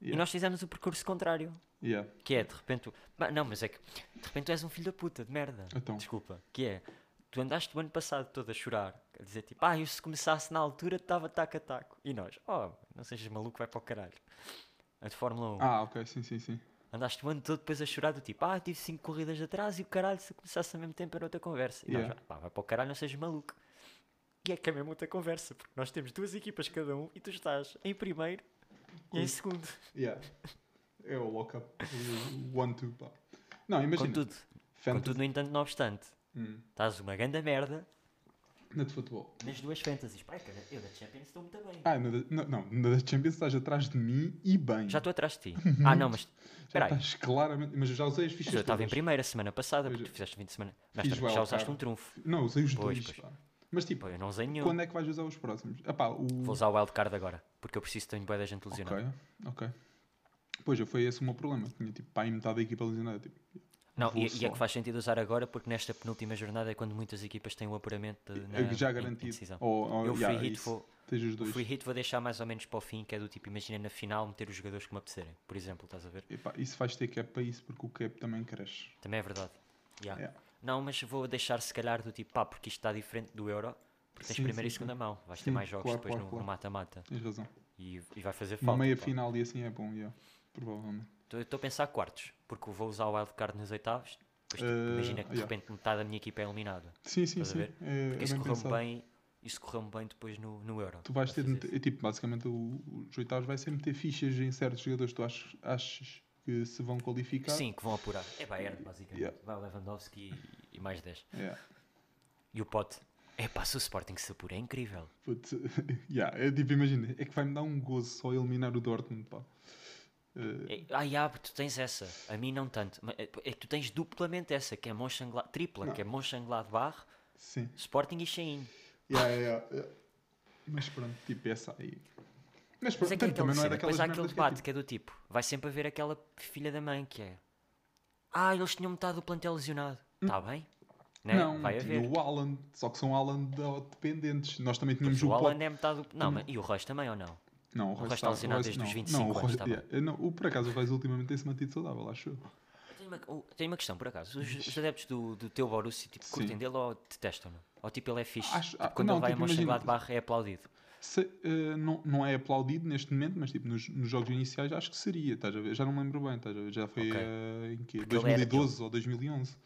e Yeah. nós fizemos o percurso contrário. Yeah. Que é, de repente, tu- Bah, não, mas é que de repente tu és um filho da puta, de merda. Então. Desculpa. Que é, tu andaste o ano passado todo a chorar, a dizer tipo, ah, eu se começasse na altura estava taco a taco. E nós, oh, não sejas maluco, vai para o caralho. A de Fórmula 1. Ah, ok, sim, sim, sim. Andaste o ano todo depois a chorar do tipo, ah, tive 5 corridas de atrás e o caralho, se começasse ao mesmo tempo era outra conversa. E Yeah. nós, pá, vai para o caralho, não sejas maluco. E é que é mesmo outra conversa, porque nós temos duas equipas cada um e tu estás em primeiro e em segundo. Yeah. É o lock-up. O one-two, pá. Não, imagina. Contudo, fantasy- contudo, no entanto, não obstante, Hum, estás uma grande merda na de futebol. nas duas fantasies. Pá, cara, eu da Champions estou muito bem. Ah, na não, na da Champions estás atrás de mim e bem. Já estou atrás de ti. <laughs> Ah, não, mas Já estás claramente. Mas eu já usei as fichas Mas eu estava em primeira semana passada, Pois porque é. tu fizeste 20 de semana. Mas já usaste um trunfo. Não, usei os Pois, dois. pois. Mas tipo, eu não usei nenhum. quando é que vais usar os próximos? Epá, o... Vou usar o wildcard agora, porque eu preciso ter boa da gente lesionada. Ok, ok. Pois, já foi esse o meu problema. Tinha tipo, pá, metade da equipa lesionada. Tipo, Não, e, e é que faz sentido usar agora, porque nesta penúltima jornada é quando muitas equipas têm o apuramento de- na, é já em- em garantido. decisão. Ou, ou, Eu, yeah, free hit, isso. vou, o free hit vou deixar mais ou menos para o fim, que é do tipo, imagina na final meter os jogadores que me apetecerem, por exemplo, estás a ver? Epá, isso vais ter cap para isso, porque o cap também cresce. Também é verdade. Yeah. Yeah. Não, mas vou deixar se calhar do tipo, pá, porque isto está diferente do Euro, porque tens Sim, primeira sim, e segunda mão, vais ter Sim, mais jogos claro, depois claro, no- claro. mata-mata Tens razão. e, e vai fazer Uma falta. meia pá. final e assim é bom, yeah. provavelmente. Estou a pensar quartos, porque vou usar o wildcard nos oitavos, depois tipo, Eh, imagina que de yeah. repente metade da minha equipa é eliminada. Sim, sim, sim. É, Porque é isso correu-me bem, isso correu-me bem depois no, no Euro. Tu vais ter de meter, é tipo, basicamente o, os oitavos vai ser meter fichas em certos jogadores que tu achas, achas que se vão qualificar. Sim, que vão apurar. É Bayern, basicamente. Yeah. Vai o Lewandowski e, e mais 10. Yeah. E o Pote. É pá, se o Sporting se apura, é incrível. Putz, <laughs> yeah, é tipo, imagina, é que vai-me dar um gozo só eliminar o Dortmund, pá. Eh, É, ah, yeah, tu tens essa. A mim não tanto. Mas É, é que tu tens duplamente essa, que é Mönchengladbach, tripla, Não. que é Mönchengladbach, sim. Sporting e Shein. Yeah, yeah, yeah. Mas pronto, tipo, essa aí. Mas Mas pronto, é que é também não é daquelas depois há aquele merdas que é, debate tipo, que é do tipo, vai sempre haver aquela filha da mãe que é Ah, eles tinham metade do plantel lesionado. Está bem? Né? Hum. Não, vai haver. o Alan, só que são Alan de- dependentes. Nós também Mas tínhamos o o Alan Pot- é metade do. Não, Também. mas e o Royce também ou não? Não, o Royce está Royce desde os não. 25 não, o anos, Royce- tá yeah, eu não, o, por acaso o Royce ultimamente tem-se mantido saudável, acho eu. Tenho uma, tenho uma questão, por acaso. Os, os adeptos do, do teu Borussia tipo, Sim. curtem dele ou detestam-no? Ou tipo ele é fixe? Acho- Tipo, ah, quando não, ele vai tipo, a Mönchengladbach é aplaudido. Se, eh, não, não é aplaudido neste momento, mas tipo, nos, nos jogos iniciais acho que seria, estás a ver? Já não me lembro bem, estás a ver? Já foi Ok. eh, em quê? Porque ele era 2012 ou 2011?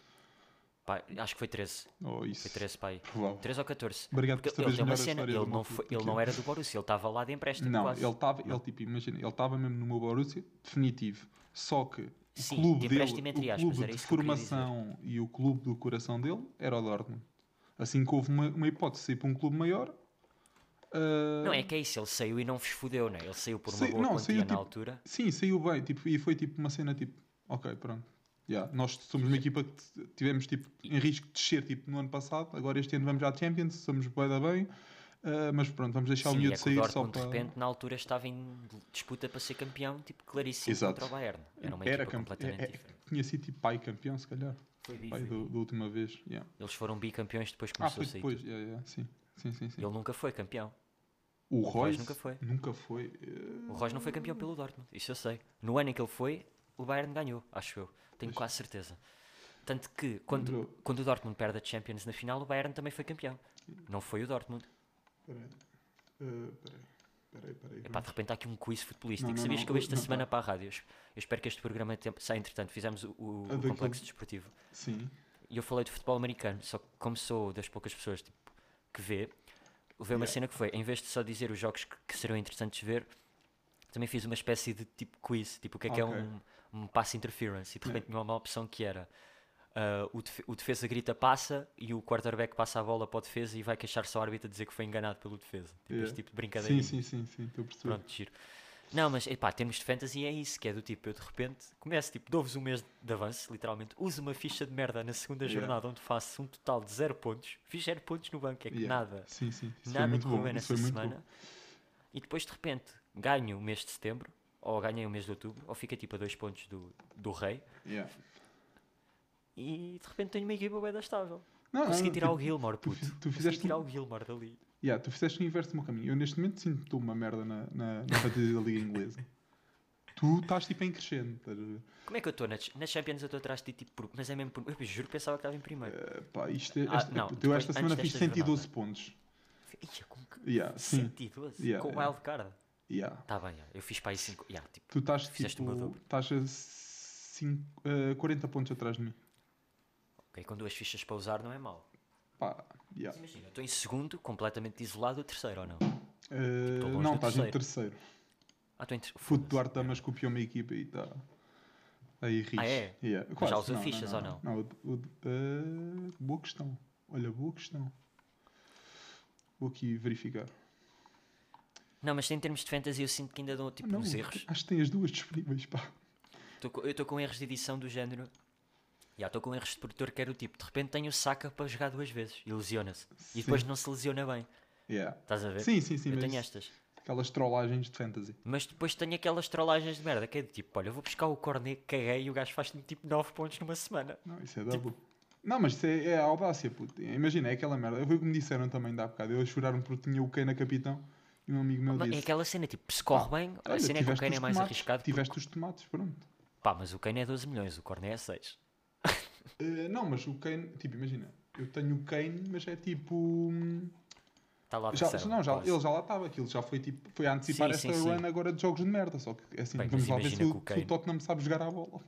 Pá, acho que foi 13. Ou isso. Foi 13 para aí. Provável. 13 ou 14. Obrigado Porque por ele tem uma cena, ele não, foi, ele não era do Borussia, ele estava lá de empréstimo Não, quase. ele estava, ele tipo, imagina, ele estava mesmo no meu Borussia, definitivo. Só que o Sim, clube de dele, entre o aspas, clube era de formação e o clube do coração dele era o Dortmund. Assim que houve uma, uma hipótese de sair para um clube maior. ah, Não, é que é isso, ele saiu e não vos fodeu, né? Ele saiu por uma Sei- boa não, quantia saiu, na tipo, altura. Sim, saiu bem, tipo, e foi tipo uma cena tipo, ok, pronto. Yeah, nós somos uma equipa que tivemos tipo, em risco de descer tipo, no ano passado, agora este ano vamos à Champions, somos bué da bem, ah, mas pronto, vamos deixar o Sim, miúdo é o sair Dortmund só de para. repente na altura estava em disputa para ser campeão, tipo claríssimo Exato. contra o Bayern. Era uma Era equipa completamente é- é- diferente. tinha sido tipo pai campeão, se calhar. Foi Pai do- da última vez. Yeah. Eles foram bicampeões depois que Ah, começou foi a sair. depois. Yeah, yeah, sim. Sim, sim, sim. Ele nunca foi campeão. O Royce Royce nunca foi. Nunca foi. eh, O Royce não foi campeão pelo Dortmund, isso eu sei. No ano em que ele foi, o Bayern ganhou, acho eu. Tenho quase certeza. Tanto que quando, quando o Dortmund perde a Champions na final, o Bayern também foi campeão. Não foi o Dortmund. Peraí. Eh, peraí. Peraí, peraí. Epá, de repente há aqui um quiz futebolístico. Não, não, Sabias que eu esta semana tá. para a rádio? Eu espero que este programa saia entretanto. Fizemos o, o- Ah, complexo desportivo. Sim. E eu falei de futebol americano, só que como sou das poucas pessoas tipo, que vê, houve uma Yeah. cena que foi, em vez de só dizer os jogos que, que serão interessantes ver, também fiz uma espécie de tipo quiz, tipo o que é que é um, um pass interference, e de repente tinha uma opção que era ah, o, defe- o defesa grita passa e o quarterback passa a bola para o defesa e vai queixar-se ao árbitro a dizer que foi enganado pelo defesa. Tipo, Yeah. este tipo de brincadeira. Sim, sim, sim, sim. Estou a perceber. Pronto, giro. Não, mas epá, termos de fantasy é isso, que é do tipo, eu de repente começo, tipo, dou-vos um mês de avanço, literalmente, uso uma ficha de merda na segunda Yeah. jornada onde faço um total de zero pontos, fiz zero pontos no banco, é que Yeah. nada, Sim, sim. Nada correu nessa semana, e depois de repente ganho o mês de setembro, ou ganhei o mês de outubro, ou fica tipo a dois pontos do, do rei, Yeah. e de repente tenho uma equipa bem estável. Não, Consegui não, tirar tipo, o Gilmore, tu puto. tu Consegui fizeste tirar um- o Gilmore dali. Yeah, tu fizeste o inverso do meu caminho. Eu neste momento sinto-te uma merda na, na, na fantasia da Liga Inglesa. Tu estás tipo em crescendo. Como é que eu estou? Na, na Champions eu estou atrás de ti, tipo, por- mas é mesmo por... Eu juro que pensava que estava em primeiro. Eh, pá, isto é, Ah, esta, não, eu depois, esta semana fiz desta 112 pontos. Ia, com que... Yeah, sim. 112? Yeah, com yeah. wildcard? Yeah. Tá bem, yeah. eu fiz para aí 5. Yeah, tipo, Tu estás tipo. Estás a cinco, eh, 40 pontos atrás de mim. ok, com duas fichas para usar não é mau. Pá, yeah. Mas imagina, eu estou em segundo, completamente isolado do terceiro ou não? Estou longe não, estás em terceiro. Ah, estou em ter... Fute. Duarte Damas copiou uma equipa e está. Aí ris. Ah, é? Yeah. Quase, já usa não, fichas não, ou não? Não, o- o- eh, boa questão. Olha, boa questão. Vou aqui verificar. Não, mas em termos de fantasy eu sinto que ainda dou tipo não, uns erros. acho que tem as duas disponíveis, pá. Tô eu estou com erros de edição do género. Já estou com erros de produtor que era o tipo, de repente tenho o saca para jogar duas vezes e lesiona-se. E depois não se lesiona bem. Yeah. Estás a ver? Sim, sim, sim. eu tenho estas. Aquelas trollagens de fantasy. Mas depois tenho aquelas trollagens de merda, que é de tipo, olha, eu vou buscar o cornet, caguei e o gajo faz-me tipo 9 pontos numa semana. Não, isso é Tipo double. Não, mas isso é, é a audácia, puto. Imagina, é aquela merda. Foi o que me disseram também da bocado. Eles choraram porque tinha o Kane na capitão e um amigo meu Mas É disse. aquela cena, tipo, se corre bem, a "Olha, cena é que o Kane é mais tomates, arriscado. porque- Tiveste os tomates, pronto. Pá, mas o Kane é 12 milhões, o cornet é 6. <laughs> Eh, não, mas o Kane, tipo, imagina, eu tenho o Kane, mas é tipo. hum, Está lá a Já, terceira, não, já, quase. ele já lá estava, aquilo já foi tipo, foi a antecipar Sim, esta sim, run agora de jogos de merda, só que é assim, Bem, vamos lá ver se imagina o, que o se o Kane- Tottenham sabe jogar à bola.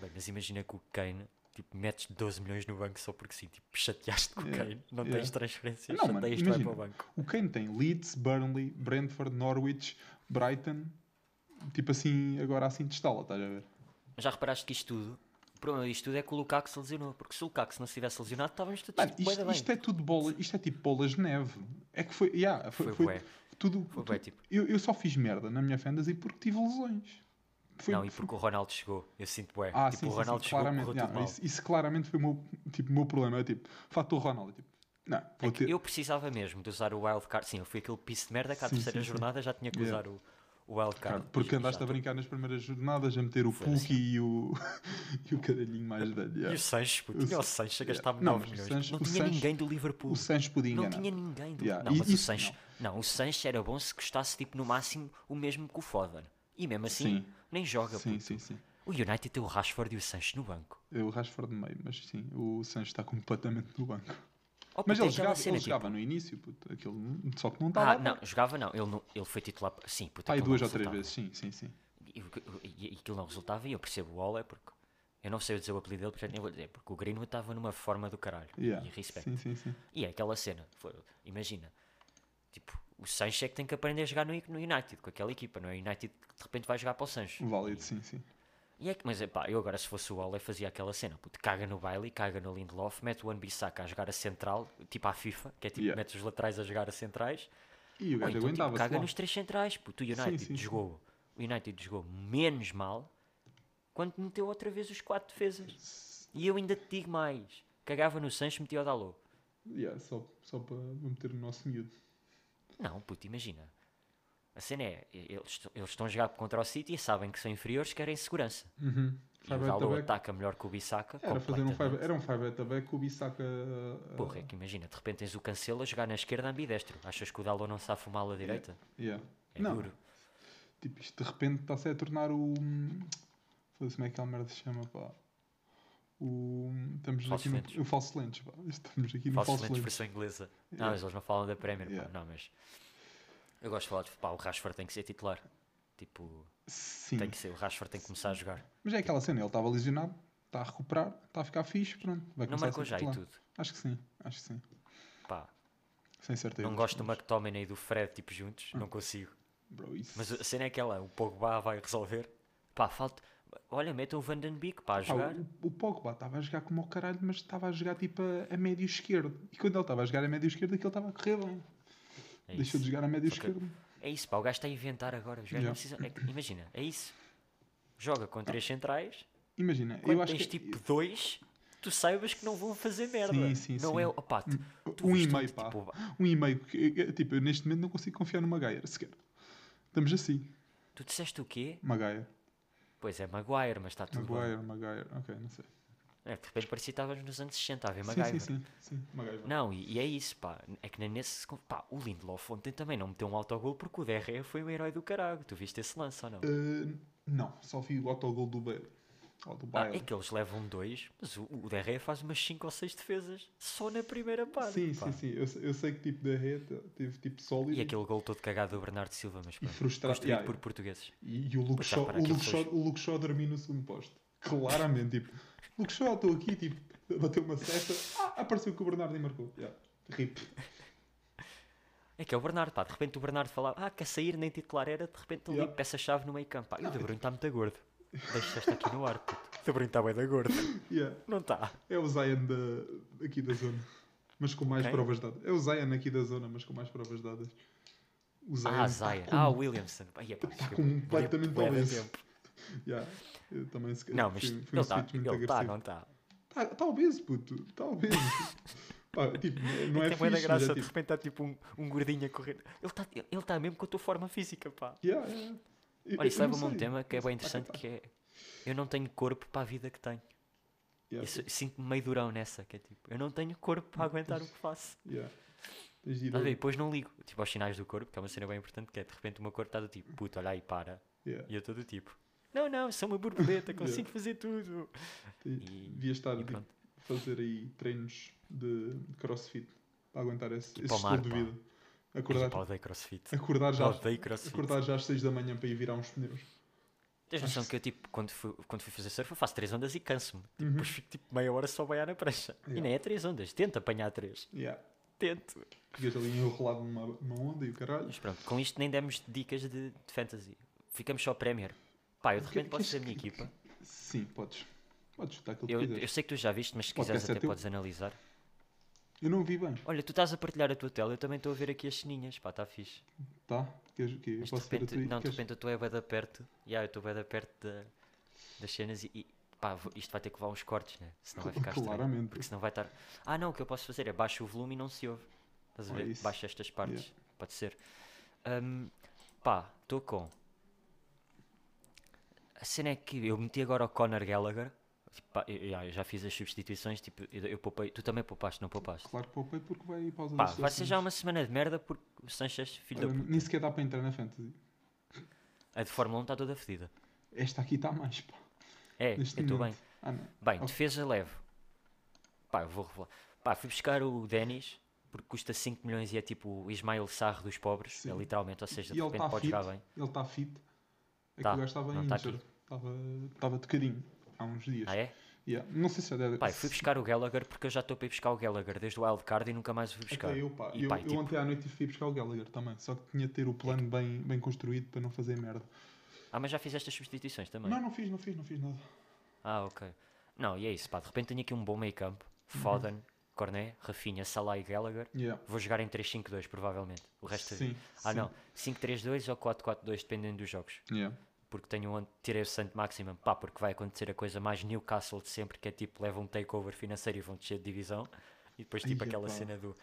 Bem, mas imagina que o Kane, tipo, metes 12 milhões no banco só porque sim, tipo, chateaste com o Yeah, Kane, não yeah. tens transferências, Não, mano, chateias vai para imagina. o banco. O Kane tem Leeds, Burnley, Brentford, Norwich, Brighton, tipo assim, agora assim de estala, estás a ver? Mas já reparaste que isto tudo, o problema disto tudo é que o Lukaku se lesionou, porque se o Lukaku não se tivesse lesionado, estávamos todos Mano, tipo, isto, isto é tudo bola, isto é tipo bolas de neve. É que foi, yeah, foi, Foi foi tudo. Foi tu- bué, tipo. eu, eu só fiz merda na minha fantasy porque tive lesões. Foi, não, e porque o Ronaldo chegou, eu sinto bué. Ah, tipo, sim, o Ronaldo sim, chegou, claramente. yeah, isso, isso claramente foi o meu, tipo, meu problema. É tipo, fator Ronaldo. Tipo, não, É ter. eu precisava mesmo de usar o wildcard. Sim, eu fui aquele piso de merda que à Sim, terceira jornada já tinha que Yeah. usar o, o wildcard. Porque E andaste a brincar nas primeiras jornadas a meter o Pulk assim. e o, <laughs> e o caralhinho mais velho. E yeah. o puto, O tinha o Sa- Sanches a yeah. gastar-me Não, 9 mas o milhões. Sanches- não tinha Sanches- ninguém do Liverpool. O Sanches podia Não enganar. tinha ninguém do Yeah, Não, e mas o Sanches. Não. o era bom se custasse tipo no máximo o mesmo que o Foden. E mesmo assim, Sim. Nem joga. Sim, puto. sim, sim. O United tem o Rashford e o Sanches no banco. Eu, o Rashford de meio, mas sim, o Sanches está completamente no banco. Oh, Mas puto, é ele aquela jogava, cena, ele tipo, jogava no início, puto, aquilo, só que não estava. Ah, não, jogava não. Ele, não, ele foi titular. Sim, puto, aquilo duas ou três vezes, sim, sim, sim. E, e, e aquilo não resultava e eu percebo o Ole porque eu não sei dizer o apelido dele, portanto nem vou dizer, porque o Greenwood estava numa forma do caralho. Yeah, E respeito. Sim, sim, sim. E é aquela cena, foi, imagina, tipo, o Sancho é que tem que aprender a jogar no, no United, com aquela equipa, não é? O United que de repente vai jogar para o Sancho. Válido, sim, sim. E é que, mas pá, eu agora se fosse o Ole fazia aquela cena, puto, caga no Bailey, caga no Lindelof, mete o Wan-Bissaka a jogar a central, tipo à FIFA, que é tipo, Yeah. mete os laterais a jogar a centrais, E o gajo então, tipo, aguentava-se caga lá. nos três centrais, puto, o United sim, sim. jogou, o United jogou menos mal quando meteu outra vez os quatro defesas. E eu ainda te digo mais, cagava no Sancho, metia o Dalot. Yeah, só, só para meter o nosso miúdo. Não, puto, imagina. A cena é, eles, eles estão a jogar contra o City e sabem que são inferiores, querem segurança. Uhum. E o Dalot ataca melhor que o Bissaka. Era, fazer um five, era um 5 at the back com o Bissaka. Uh, Porra, é que imagina, de repente tens o Cancelo a jogar na esquerda ambidestro. Achas que o Dalot não sabe fumar à direita? Yeah. É não. duro. Tipo, isto de repente está-se a tornar o. Foda-se como é que aquela merda se chama, pá. O. Estamos Falsos aqui lentes. no. O falso lentes, pá. <laughs> Estamos aqui no falso lentes, lentes. versão inglesa. Não, Yeah. mas eles não falam da Premier. pá. Yeah. Não, mas. Eu gosto de falar de pá, o Rashford tem que ser titular. Tipo, Sim. tem que ser, o Rashford tem que começar a jogar. Mas é aquela cena, ele estava lesionado, está a recuperar, está a ficar fixe, pronto. Vai Não marcou já e tudo. Acho que sim, acho que sim. Pá, Sem certeza. não gosto do McTominay e do Fred tipo juntos, Hum. não consigo. Bro, isso. Mas a cena é aquela, o Pogba vai resolver. Pá, falta. Olha, metam o Van Den Beek para a Pá, jogar. o, o Pogba estava a jogar como o caralho, mas estava a jogar tipo a, a médio esquerdo. E quando ele estava a jogar a médio esquerdo, aquilo estava a correr bem. É Deixou de jogar a médio Só que- esquerdo. É isso, pá, o gajo está a inventar agora. Os Yeah. precisam. é imagina, é isso. Joga com três centrais. Imagina, Quando eu acho tens que. tipo dois, tu saibas que não vão fazer merda. Sim, sim, não sim. é. Opá, tu, tu um e-mail, pá. tipo, Um e-mail. que- que- Tipo, eu neste momento não consigo confiar no Maguire sequer. Estamos assim. tu disseste o quê? Maguire. Pois é, Maguire, mas está tudo Maguire, Maguire. Ok, não sei. É, de repente parecia que estávamos nos anos 60 a ver Sim, Maguire. sim, sim, sim. Maguire. Não, e, e é isso, pá. É que nem nesse. Pá, o Lindelof ontem também não meteu um autogol porque o DRE foi o herói do caralho. Tu viste esse lance ou não? Uh, não, só vi o autogol do Bale. Ou do Ah, Bale. é que eles levam dois, mas o, o DRE faz umas 5 ou 6 defesas só na primeira parte. Sim, pá. sim, sim. Eu, sei- eu sei que tipo da rede teve tipo sólido E aquele gol todo cagado do Bernardo Silva, mas e pronto, frustrado. Yeah, por yeah. portugueses. E, e o Luke já Shaw, o Luke Shaw, o Luke Shaw a dormir no segundo posto. Claramente, tipo, Luke Shaw, estou aqui, tipo, <laughs> bateu uma cesta. Ah, apareceu que o Bernardo e marcou. Yeah. Rip. <laughs> É que é o Bernardo, pá. De repente o Bernardo falava, ah, quer sair, nem titular era, de repente ali Yeah. peça-chave no meio campo. Pá, e o De é Bruyne está muito gordo. Deixa esta aqui no ar, puto. O De está bem da gordo. Yeah. Não está. É o Zion da, aqui da zona. Mas com mais Quem? provas dadas. É o Zion aqui da zona, mas com mais provas dadas. O Zion. Ah, tá Zion. com- Ah, o Williamson. Epá, Está completamente de tempo. Yeah. Eu também se Não, mas fui, ele fui um está, ele está, não está. Tá, tá obeso, puto. Tá obeso. Pá, tipo, não é da fixe, mas graça, é de tipo... repente está tipo um, um gordinho a correr. Ele está ele tá mesmo com a tua forma física, pá. Yeah, yeah. Olha, isso leva-me a um tema que é bem interessante, que é... Eu não tenho corpo para a vida que tenho. yeah, Sinto-me meio durão nessa, que é tipo... Eu não tenho corpo para aguentar o que faço. yeah. Ver? Depois não ligo. Tipo, aos sinais do corpo, que é uma cena bem importante, que é de repente o meu corpo está do tipo, puto, olha aí, para. Yeah. E eu estou do tipo, não, não, sou uma borboleta, <laughs> consigo fazer tudo. E- Devias estar E fazer aí treinos de, crossfit para aguentar esse, Tipo esse mar, estilo de vida. Ai, Acordar, pá, odeio crossfit. acordar, já, Odeio crossfit. acordar já às 6 da manhã para ir virar uns pneus. Tens noção que eu, tipo, quando fui, quando fui fazer surf, eu faço três ondas e canso-me. Tipo, Uhum. Depois fico, tipo, meia hora só a banhar na prancha. E Yeah. nem é três ondas. Tento apanhar três. Yeah. Tento. Ficas ali enrolado numa, numa onda e o caralho. Mas pronto, com isto nem demos dicas de, de fantasy. Ficamos só Premier. Pá, eu de Que- repente posso que- ser a minha que- equipa. Sim, podes. Podes chutar aquilo que Eu, quiseres. eu sei que tu já viste, mas se Podcast quiseres é até teu. podes analisar. Eu não vi bem. Olha, tu estás a partilhar a tua tela, eu também estou a ver aqui as ceninhas. Pá, está fixe. Tá? Queres que eu Mas de posso ver a repente, tua não, de repente eu estou é bué da perto. Já, eu estou bué da perto da- das cenas e, e pá, isto vai ter que levar uns cortes, né? Senão vai ficar estranho. Claramente. Porque senão vai estar. Ah, não, o que eu posso fazer é baixo o volume e não se ouve. Estás a Ah, ver? isso. Baixo estas partes. Pode ser. Ahm, pá, estou com. A cena é que eu meti agora o Conor Gallagher. Tipo, pá, eu, já, eu já fiz as substituições. Tipo, eu, eu poupei. Tu também poupaste, não poupaste? Claro que poupei porque vai pausa Pá, das vai ser já uma semana de merda porque o Sanchez, filho da Olha, puta. Nem sequer dá para entrar na Fantasy. A de Fórmula 1 está toda fedida. Esta aqui está mais, pá. É, Neste eu estou bem. Ah. Bem, Ok. defesa leve. Pá, eu vou revelar. Pá, fui buscar o Denis, porque custa 5 milhões e é tipo o Ismael Sarr dos pobres. Sim. É literalmente, ou seja, de ele repente tá pode fit. jogar bem. Ele está fit. É Tá, que o gajo estava em tá. Estava estava tocadinho há uns dias. Ah, é? Yeah. Não sei se deve. Pá, eu fui buscar o Gallagher porque eu já estou para ir buscar o Gallagher desde o Wildcard e nunca mais o fui buscar. Até eu, pá. E, eu, pá, eu tipo, ontem à noite fui buscar o Gallagher também. Só que tinha de ter o plano bem, bem construído para não fazer merda. Ah, mas já fiz estas substituições também. Não, não fiz, não fiz, não fiz nada. Ah, ok. Não, e é isso, pá. De repente tenho aqui um bom meio campo. Uhum. Foden, Corné, Rafinha, Salah e Gallagher. Yeah. Vou jogar em 3-5-2 provavelmente. O resto Sim. Ah, sim. não. 5-3-2 ou 4-4-2, dependendo dos jogos. Yeah. Porque tenho onde tirei o Santo Maximum, pá, porque vai acontecer a coisa mais Newcastle de sempre, que é tipo, levam um takeover financeiro e vão descer de divisão, e depois tipo aquela epá. cena do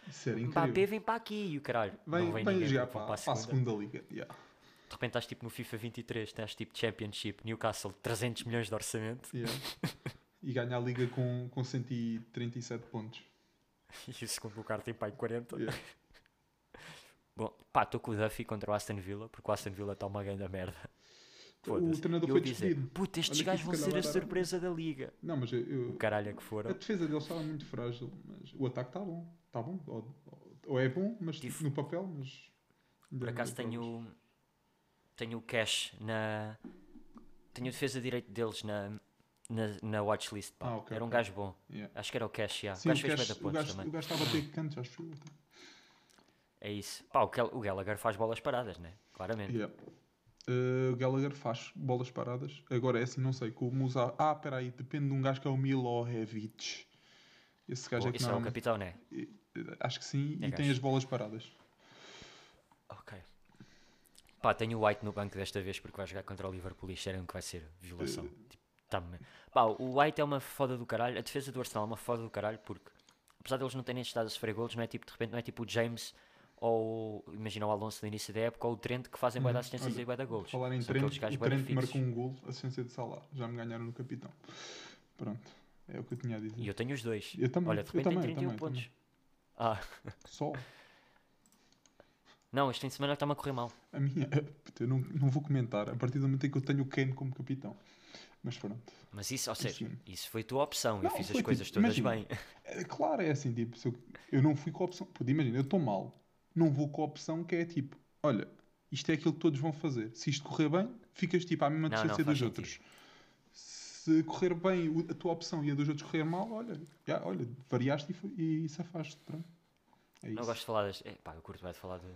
Mbappé vem para aqui e o caralho, Vem, não vem vem ninguém jogar para, para a segunda. segunda liga. Yeah. de repente estás tipo no FIFA 23, estás tipo Championship, Newcastle, 300 milhões de orçamento Yeah. <laughs> e ganha a liga com, com 137 pontos. <laughs> e o segundo lugar tem pai 40. Yeah. <laughs> Bom, pá, estou com o Duffy contra o Aston Villa, porque o Aston Villa está uma grande merda. O treinador foi despedido. puta, estes Olha que gajos vão ser a dar- surpresa da liga. Não, mas eu, O caralho é que a foram. defesa deles estava muito frágil. Mas o ataque está bom. Está bom. Ou, ou é bom, mas Tive- no papel, mas. Por acaso tenho, tenho o cash na. Tenho a defesa de direito deles na, na, na watchlist. Ah, ok, Era um ok. gajo bom. Yeah. Acho que era o cash, já. Sim, o gajo fez o, pontos gajo, também. o gajo estava a ter cantos, acho eu. É isso. Pá, o, o Gallagher faz bolas paradas, né? Claramente. Yeah. Uh, o Gallagher faz bolas paradas. Agora é assim, não sei como usar. Ah, espera aí, depende de um gajo que é o Milojevic. Esse gajo Pô, é que isso é não. o capitão, né? Acho que sim, É e tem gajo. as bolas paradas. Ok. Pá, tenho o White no banco desta vez porque vai jogar contra o Liverpool e cheira-me que vai ser violação. Tipo, tá-me- Pá, o White é uma foda do caralho. A defesa do Arsenal é uma foda do caralho porque, apesar de eles não terem estado a sofrer golos, não é tipo, de repente, não é tipo o James ou, imagina o Alonso no início da época ou o Trent que fazem bué de Uhum. assistências Olha, e bué de golos. Falar em Trent, o bué da Trent fixos. marcou um gol, assistência de Salah. Já me ganharam no capitão. Pronto, é o que eu tinha a dizer. E eu tenho os dois. Eu também, Olha, de eu repente também, tem eu 31 também, pontos. Ah, Só não, este fim de semana está-me a correr mal. a minha. <laughs> Eu não, não vou comentar a partir do momento em que eu tenho o Kane como capitão. Mas pronto. Mas isso, ou seja, Sim. isso foi tua opção. eu Não, fiz foi as tipo, coisas todas imagina, bem. É, claro, é assim, tipo, eu, eu não fui com a opção. Puta, imagina, eu estou mal. Não vou com a opção que é tipo, olha, isto é aquilo que todos vão fazer. Se isto correr bem, ficas tipo à mesma Não, não, distância faz dos outros. Se correr bem a tua opção e a dos outros correr mal, olha, já, olha, variaste e, e safaste. Pronto. É. Não gosto de falar das. É, pá, eu curto bem de falar de.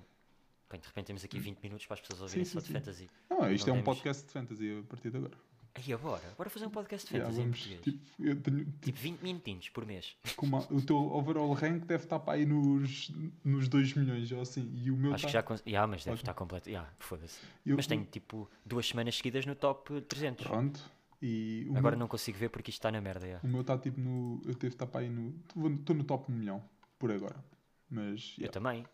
Bem, de repente temos aqui 20 minutos para as pessoas ouvirem Sim, só sim, de sim. fantasy. Não, isto não é um temos- podcast de fantasy a partir de agora. E agora? Bora fazer um podcast de Já, fantasy em vamos, português. tipo, eu tenho, tipo, Tipo 20 minutinhos por mês. uma- o teu overall rank deve estar para aí nos, nos 2 milhões ou assim. E o meu Acho tá- que já. Cons... Yeah, mas deve Ok. estar completo. Yeah, foda-se. eu- Mas tenho tipo duas semanas seguidas no top 300. Pronto. E Agora meu, não consigo ver porque isto está na merda. yeah. o meu está tipo no. Eu devo estar para aí no. Estou no top 1 milhão por agora. Mas. Eu yeah. também.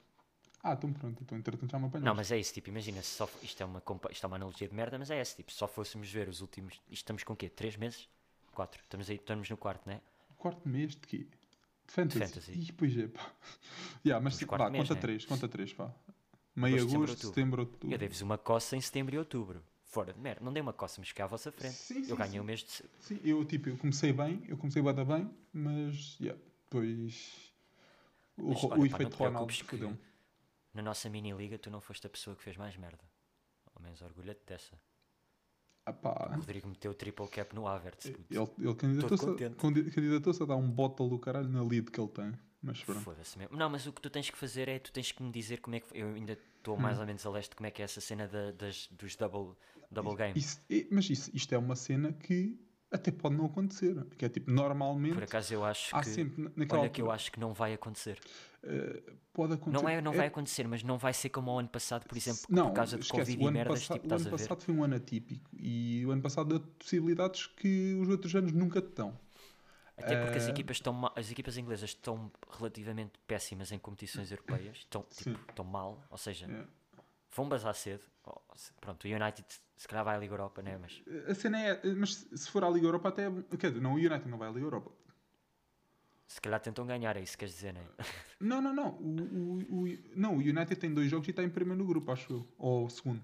Ah, então pronto. Então entretanto já me apanhaste. Não, mas é isso. Tipo, imagina, se só. Isto é, uma, isto é uma analogia de merda, mas é esse. Tipo, se só fôssemos ver os últimos. Isto estamos com o quê? 3 meses? 4. Estamos aí, estamos no quarto, né? Quarto mês de quê? De fantasy. fantasy. Ih, pois é, pá. <laughs> yeah, mas tipo, vá, mês, conta né? 3, conta 3, pá. Meio Agosto, setembro, agosto, setembro, outubro. Eu dei-vos uma coça em setembro e outubro. Fora de merda. Não dei uma coça, mas fiquei à vossa frente. Sim, sim, eu ganhei sim. o mês de. Sim, eu tipo, eu comecei bem, eu comecei bem, bem, mas yeah, depois o, Mas, ro- olha, o pá, efeito não Ronaldo fodeu-me. Na nossa mini-liga, tu não foste a pessoa que fez mais merda. Ao menos orgulha-te dessa. Ah, O Rodrigo meteu o triple cap no Havertz. puto. ele, ele candidatou-se candidatou-se a dar um bottle do caralho na lead que ele tem. Mas pronto. Foda-se mesmo. Não, mas o que tu tens que fazer é tu tens que me dizer como é que. Eu ainda estou mais Hum. ou menos a leste de como é que é essa cena da- das, dos double, double game. Isso- é- mas isso, isto é uma cena que até pode não acontecer. Que é tipo, normalmente Por acaso eu acho há que. sempre na- naquela Olha que eu altura, acho que não vai acontecer. eh, pode acontecer. Não é, não vai acontecer, mas não vai ser como o ano passado, por exemplo, Não, por causa de esquece, Covid e merdas, passa- tipo, o ano passado foi um ano atípico e o ano passado deu possibilidades que os outros anos nunca estão. Até porque as Eh, equipas estão as equipas inglesas estão relativamente péssimas em competições europeias, estão, tipo, estão mal, ou seja, É. vão bazar cedo. Oh, pronto, o United se calhar vai à Liga Europa, né? Mas A cena é, mas se for à Liga Europa até é. Quer dizer, não, o United não vai à Liga Europa. se calhar tentam ganhar, é isso que queres dizer, né? <laughs> Não, não, não. O, o, o- não, o United tem dois jogos e está em primeiro no grupo, acho eu. Ou segundo.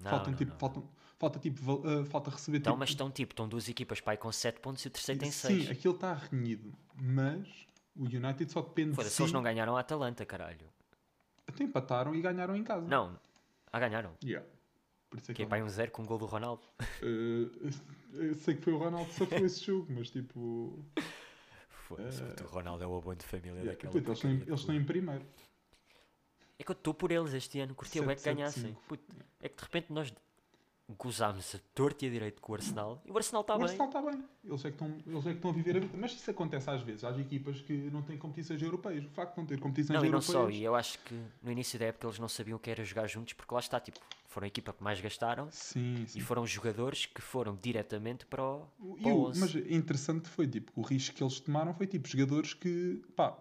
Não, faltam, não, tipo, não. faltam, falta tipo, ah, falta receber Então, tipo, mas estão tipo, estão duas equipas pai com 7 pontos e o terceiro tem Sim, 6. aquilo está renhido, mas o United só depende de Foda-se, si. eles não ganharam a Atalanta, caralho. Até empataram e ganharam em casa. Não, ah, ganharam. Yeah. Por isso é Que é pai um 0 com um gol do Ronaldo. Eu sei que foi o Ronaldo que safou esse jogo, mas tipo. Foda-se, puto, o Ronaldo é o abono de família yeah, daquela. puto, eles, estão em, eles estão em primeiro. É que eu estou por eles este ano, curtia o é que 7-7-5. ganhassem. Puto, é que de repente nós gozámos a torto e a direito com o Arsenal e o Arsenal está o bem. Arsenal está bem. Eles é, que estão, eles é que estão a viver a vida. Mas isso acontece às vezes. Há equipas que não têm competições europeias. O facto de não ter competições Não, e não europeias. só, e eu acho que no início da época eles não sabiam o que era jogar juntos, porque lá está, tipo, foram a equipa que mais gastaram Sim, sim. e foram jogadores que foram diretamente para o, O- para e o o- 11. mas interessante foi tipo, o risco que eles tomaram foi tipo jogadores que pá,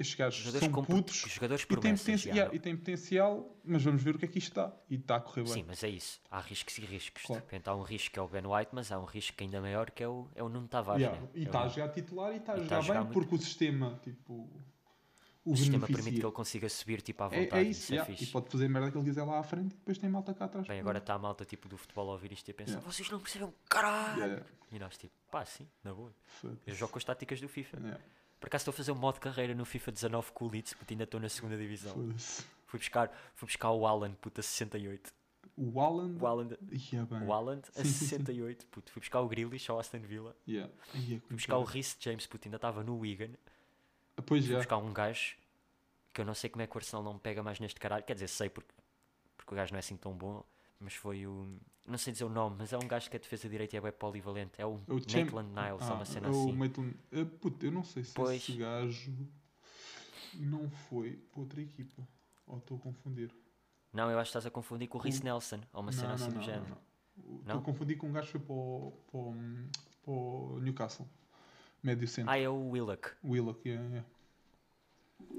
estes gajos Jogadores, são com, putos jogadores e têm, promessas. potenci- já, yeah, não? e têm potencial, mas vamos ver o que é que isto dá. E está a correr bem. Sim, mas é isso. Há riscos e riscos. Claro. De repente há um risco que é o Ben White, mas há um risco ainda maior que é o, é o Nuno Tavares. Yeah, né? E É está o- a jogar titular e está a jogar tá a jogar bem muito. porque o sistema, tipo, o, o sistema permite que ele consiga subir tipo à É, vontade. é isso, é yeah, fixe. e pode fazer a merda que ele quiser lá à frente e depois tem malta cá atrás. Bem, agora está a malta tipo do futebol a ouvir isto e a pensar, Yeah. vocês não percebem caralho. E nós tipo, pá, sim, na boa. Eu jogo com as táticas do FIFA. Por acaso estou a fazer um modo de carreira no FIFA 19 com o Leeds, porque ainda estou na segunda divisão. Foda-se. Fui buscar, fui buscar o Alan, puta, 68. O Haaland. O Alan, Yeah, o Alan a Sim, sim, sim. 68, puto. Fui buscar o Grealish ao Aston Villa. Yeah. Yeah, Fui buscar o Rhys James, puto, ainda estava no Wigan. Pois Fui já. buscar um gajo que eu não sei como é que o Arsenal não me pega mais neste caralho. Quer dizer, sei porque, porque o gajo não é assim tão bom. Mas foi o. Não sei dizer o nome, mas é um gajo que a defesa direita é bem polivalente. É o, É o Maitland Niles, Ah, ou uma cena é assim. Maitland. Eh, puto, eu não sei se Pois. esse gajo não foi para outra equipa. Ou estou a confundir. Não, eu acho que estás a confundir com o Rhys Nelson, ou uma cena não, assim não, do não, género. não, não. Não? Estou a confundir com um gajo que foi para o, para o, para o Newcastle. Médio centro. Ah, é o Willock. Willock, yeah, yeah.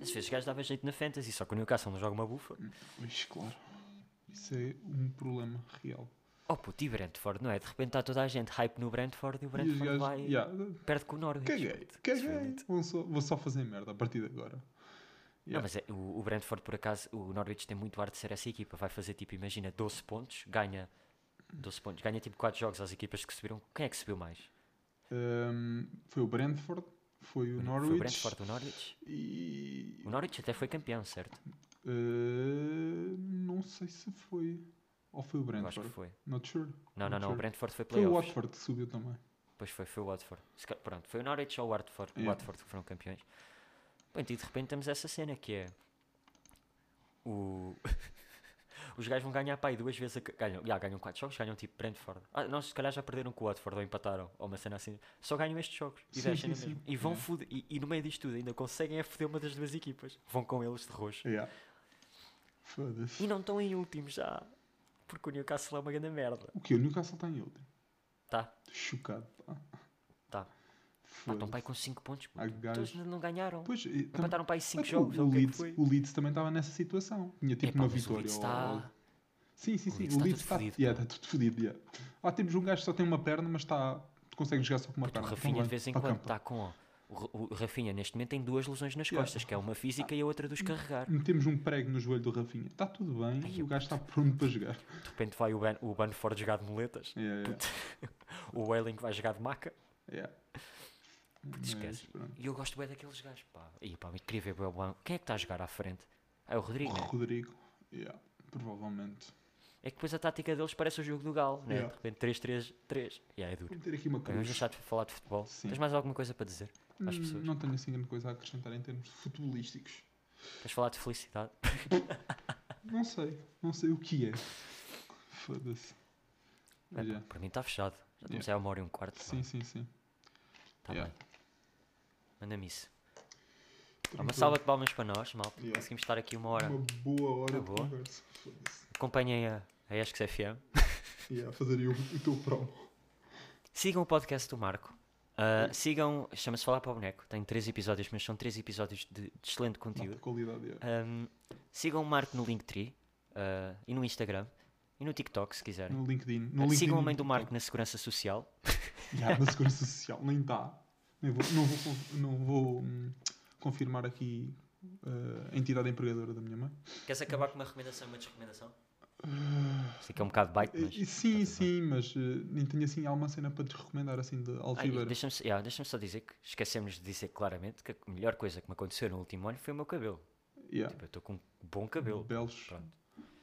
Às vezes o gajo dava jeito na Fantasy, só que o Newcastle não joga uma bufa. Pois, claro. Isso é um problema real. Oh puto, e Brentford, não é? De repente está toda a gente hype no Brentford e o E Brentford gajos, vai. yeah, Perde com o Norwich. caguei, caguei. Vou só, vou só fazer merda a partir de agora. Não, Yeah. mas é, o, o Brentford, por acaso, o Norwich tem muito ar de ser essa equipa. Vai fazer tipo, imagina, 12 pontos, ganha 12 pontos, ganha tipo 4 jogos às equipas que subiram. Quem é que subiu mais? Um, foi o Brentford, foi o Foi Norwich o Brentford, o Norwich. e O Norwich até foi campeão, certo? uh, não sei se foi ou foi o Eu acho Brentford. que foi. Not sure. Não, não, Not não. O sure. Brentford foi Foi o playoffs. Watford que subiu também. Pois foi, foi o Watford. Pronto, foi o Norwich ou o Watford, o Yeah. Watford que foram campeões. Bem, e de repente temos essa cena que é. O... <laughs> Os gajos vão ganhar pá, aí duas vezes. A... Ganham, já, ganham 4 jogos, ganham tipo Brentford. Ah, não, se calhar já perderam com o Watford ou empataram, ou uma cena assim. Só ganham estes jogos e Sim, deixam sim, na mesma. sim. E vão Yeah. foder- e, e no meio disto tudo ainda conseguem é foder uma das duas equipas. Vão com eles de roxo. Yeah. Foda-se. E não estão em último já. Porque o Newcastle é uma grande merda. O que? O Newcastle está em último. Tá, Chocado. Pá. tá. Pá, estão para aí com 5 pontos. Todos não ganharam. Pois, tam- Empataram para aí 5 Mas o- jogos. o, o que é que Leeds, o Leeds também estava nessa situação. Tinha tipo Epá, uma mas o vitória. Leeds ou- está- Sim, sim, o sim. Leeds O está Leeds tudo está fodido, pá. está tudo fodido. yeah. Lá temos um gajo que só tem uma perna, mas está. Consegue jogar só com uma perna. o Então Rafinha vai, de vez em quando está com. O, Ra- o Rafinha neste momento tem duas lesões nas Yeah. costas, que é uma física e a outra dos carregar. Metemos um prego no joelho do Rafinha. Está tudo bem. Ai, o gajo está pronto para jogar. De repente vai o, ban, o Banford jogar de Yeah, yeah, <laughs> o Wailing vai jogar de maca. yeah. Esquece. E eu gosto bem daqueles gajos, pá. E pá, queria ver o Ban- Quem é que está a jogar à frente? É o Rodrigo, né? Rodrigo. Yeah, provavelmente. É que depois a tática deles parece o jogo do Galo, né? Yeah. De repente 3-3-3. E aí é duro. Vou meter aqui uma Bem, vamos deixar de falar de futebol. Sim. Tens mais alguma coisa para dizer às Hum, pessoas? Não tenho assim grande coisa a acrescentar em termos futebolísticos. Queres falar de felicidade? <laughs> Não sei. Não sei o que é. Foda-se. É. pá, Para mim está fechado. Já estamos Yeah. a uma hora e um quarto. Sim, sim, sim. Está Yeah. bem. Manda-me isso. Há uma Tranquilo. salva de palmas para nós, malta. Yeah. Conseguimos estar aqui uma hora. Uma boa hora Uma de boa. conversa. Foda-se. Acompanhem a, a ESCS FM. <laughs> Yeah, fazer o, o teu promo. Sigam o podcast do Marco. Uh, sigam, chama-se Falar para o Boneco. Tem três episódios, mas são três episódios de, de excelente conteúdo. qualidade. Yeah. Um, sigam o Marco no Linktree uh, e no Instagram e no TikTok, se quiserem. No LinkedIn. No Uh, LinkedIn sigam a mãe do. Marco na Segurança Social. <laughs> Já, na Segurança Social. Nem está. Nem vou, não vou, não vou hum, confirmar aqui a entidade empregadora da minha mãe. Queres acabar com uma recomendação e uma desrecomendação? Sei que é um bocado bite, mas. Eh, sim, tudo bem. sim, mas uh, nem tenho assim alguma cena para te recomendar assim de Ah, e Altiveira. Deixa-me yeah, deixa só dizer que esquecemos de dizer claramente que a melhor coisa que me aconteceu no último ano foi o meu cabelo. Yeah. Tipo, eu estou com um bom cabelo. Belos, Pronto.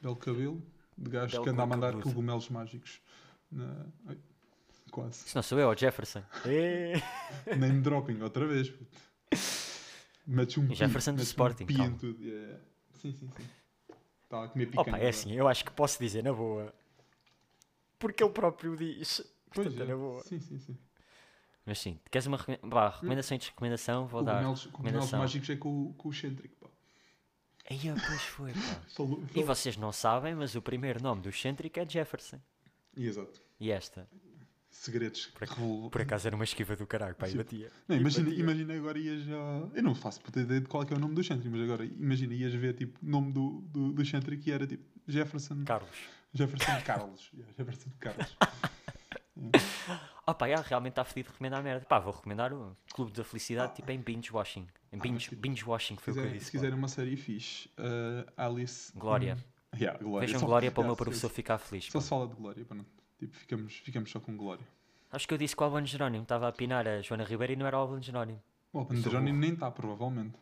belo cabelo, de gajo Belo que anda a mandar cabeludo. cogumelos mágicos. Na... Ai, quase. Se não sou eu, é o Jefferson. <laughs> Ê! Name dropping, outra vez. <laughs> Metes um E pi, Jefferson do Sporting, um pi em tudo. yeah, yeah. Sim, sim, sim. Está a comer picanha. Opa, é assim, eu acho que posso dizer na boa. Porque ele próprio diz. Pois Portanto, é é. na boa. Sim, sim, sim. Mas sim, queres uma recome- pá, recomendação e desrecomendação? Vou dar. Cogumelos, mágicos é com, o- com o Centric, pá. Aí, pois foi, pá. <laughs> Falou- E vocês não sabem, mas o primeiro nome do Centric é Jefferson. Exato. E esta? Segredos Por, ac- revol- por acaso era uma esquiva do caralho, pá, e batia. Não, imagina, batia. imagina agora ias a. Eu não faço puta ideia de qual é, é o nome do Chantry, mas agora imagina ias ver tipo o nome do, do, do Chantry que era tipo Jefferson. Carlos. Jefferson <laughs> Carlos. Yeah, Jefferson Carlos. <laughs> Oh pá, yeah, realmente está fedido recomendar merda. Pá, vou recomendar o Clube da Felicidade, tipo em binge watching. Em Ah, binge, tipo, binge watching Se foi o que eu disse. se quiserem uma série fixe, uh, Alice. Glória. Hum, yeah, Glória. Vejam Só- Glória para o yeah, meu só- professor ficar feliz. Só pá. se fala de Glória, pronto. Tipo, ficamos, ficamos só com Glória. Acho que eu disse que o Albano Jerónimo estava a pinar a Joana Ribeiro e não era o Albano Jerónimo. O Alban Sou Jerónimo nem está, provavelmente.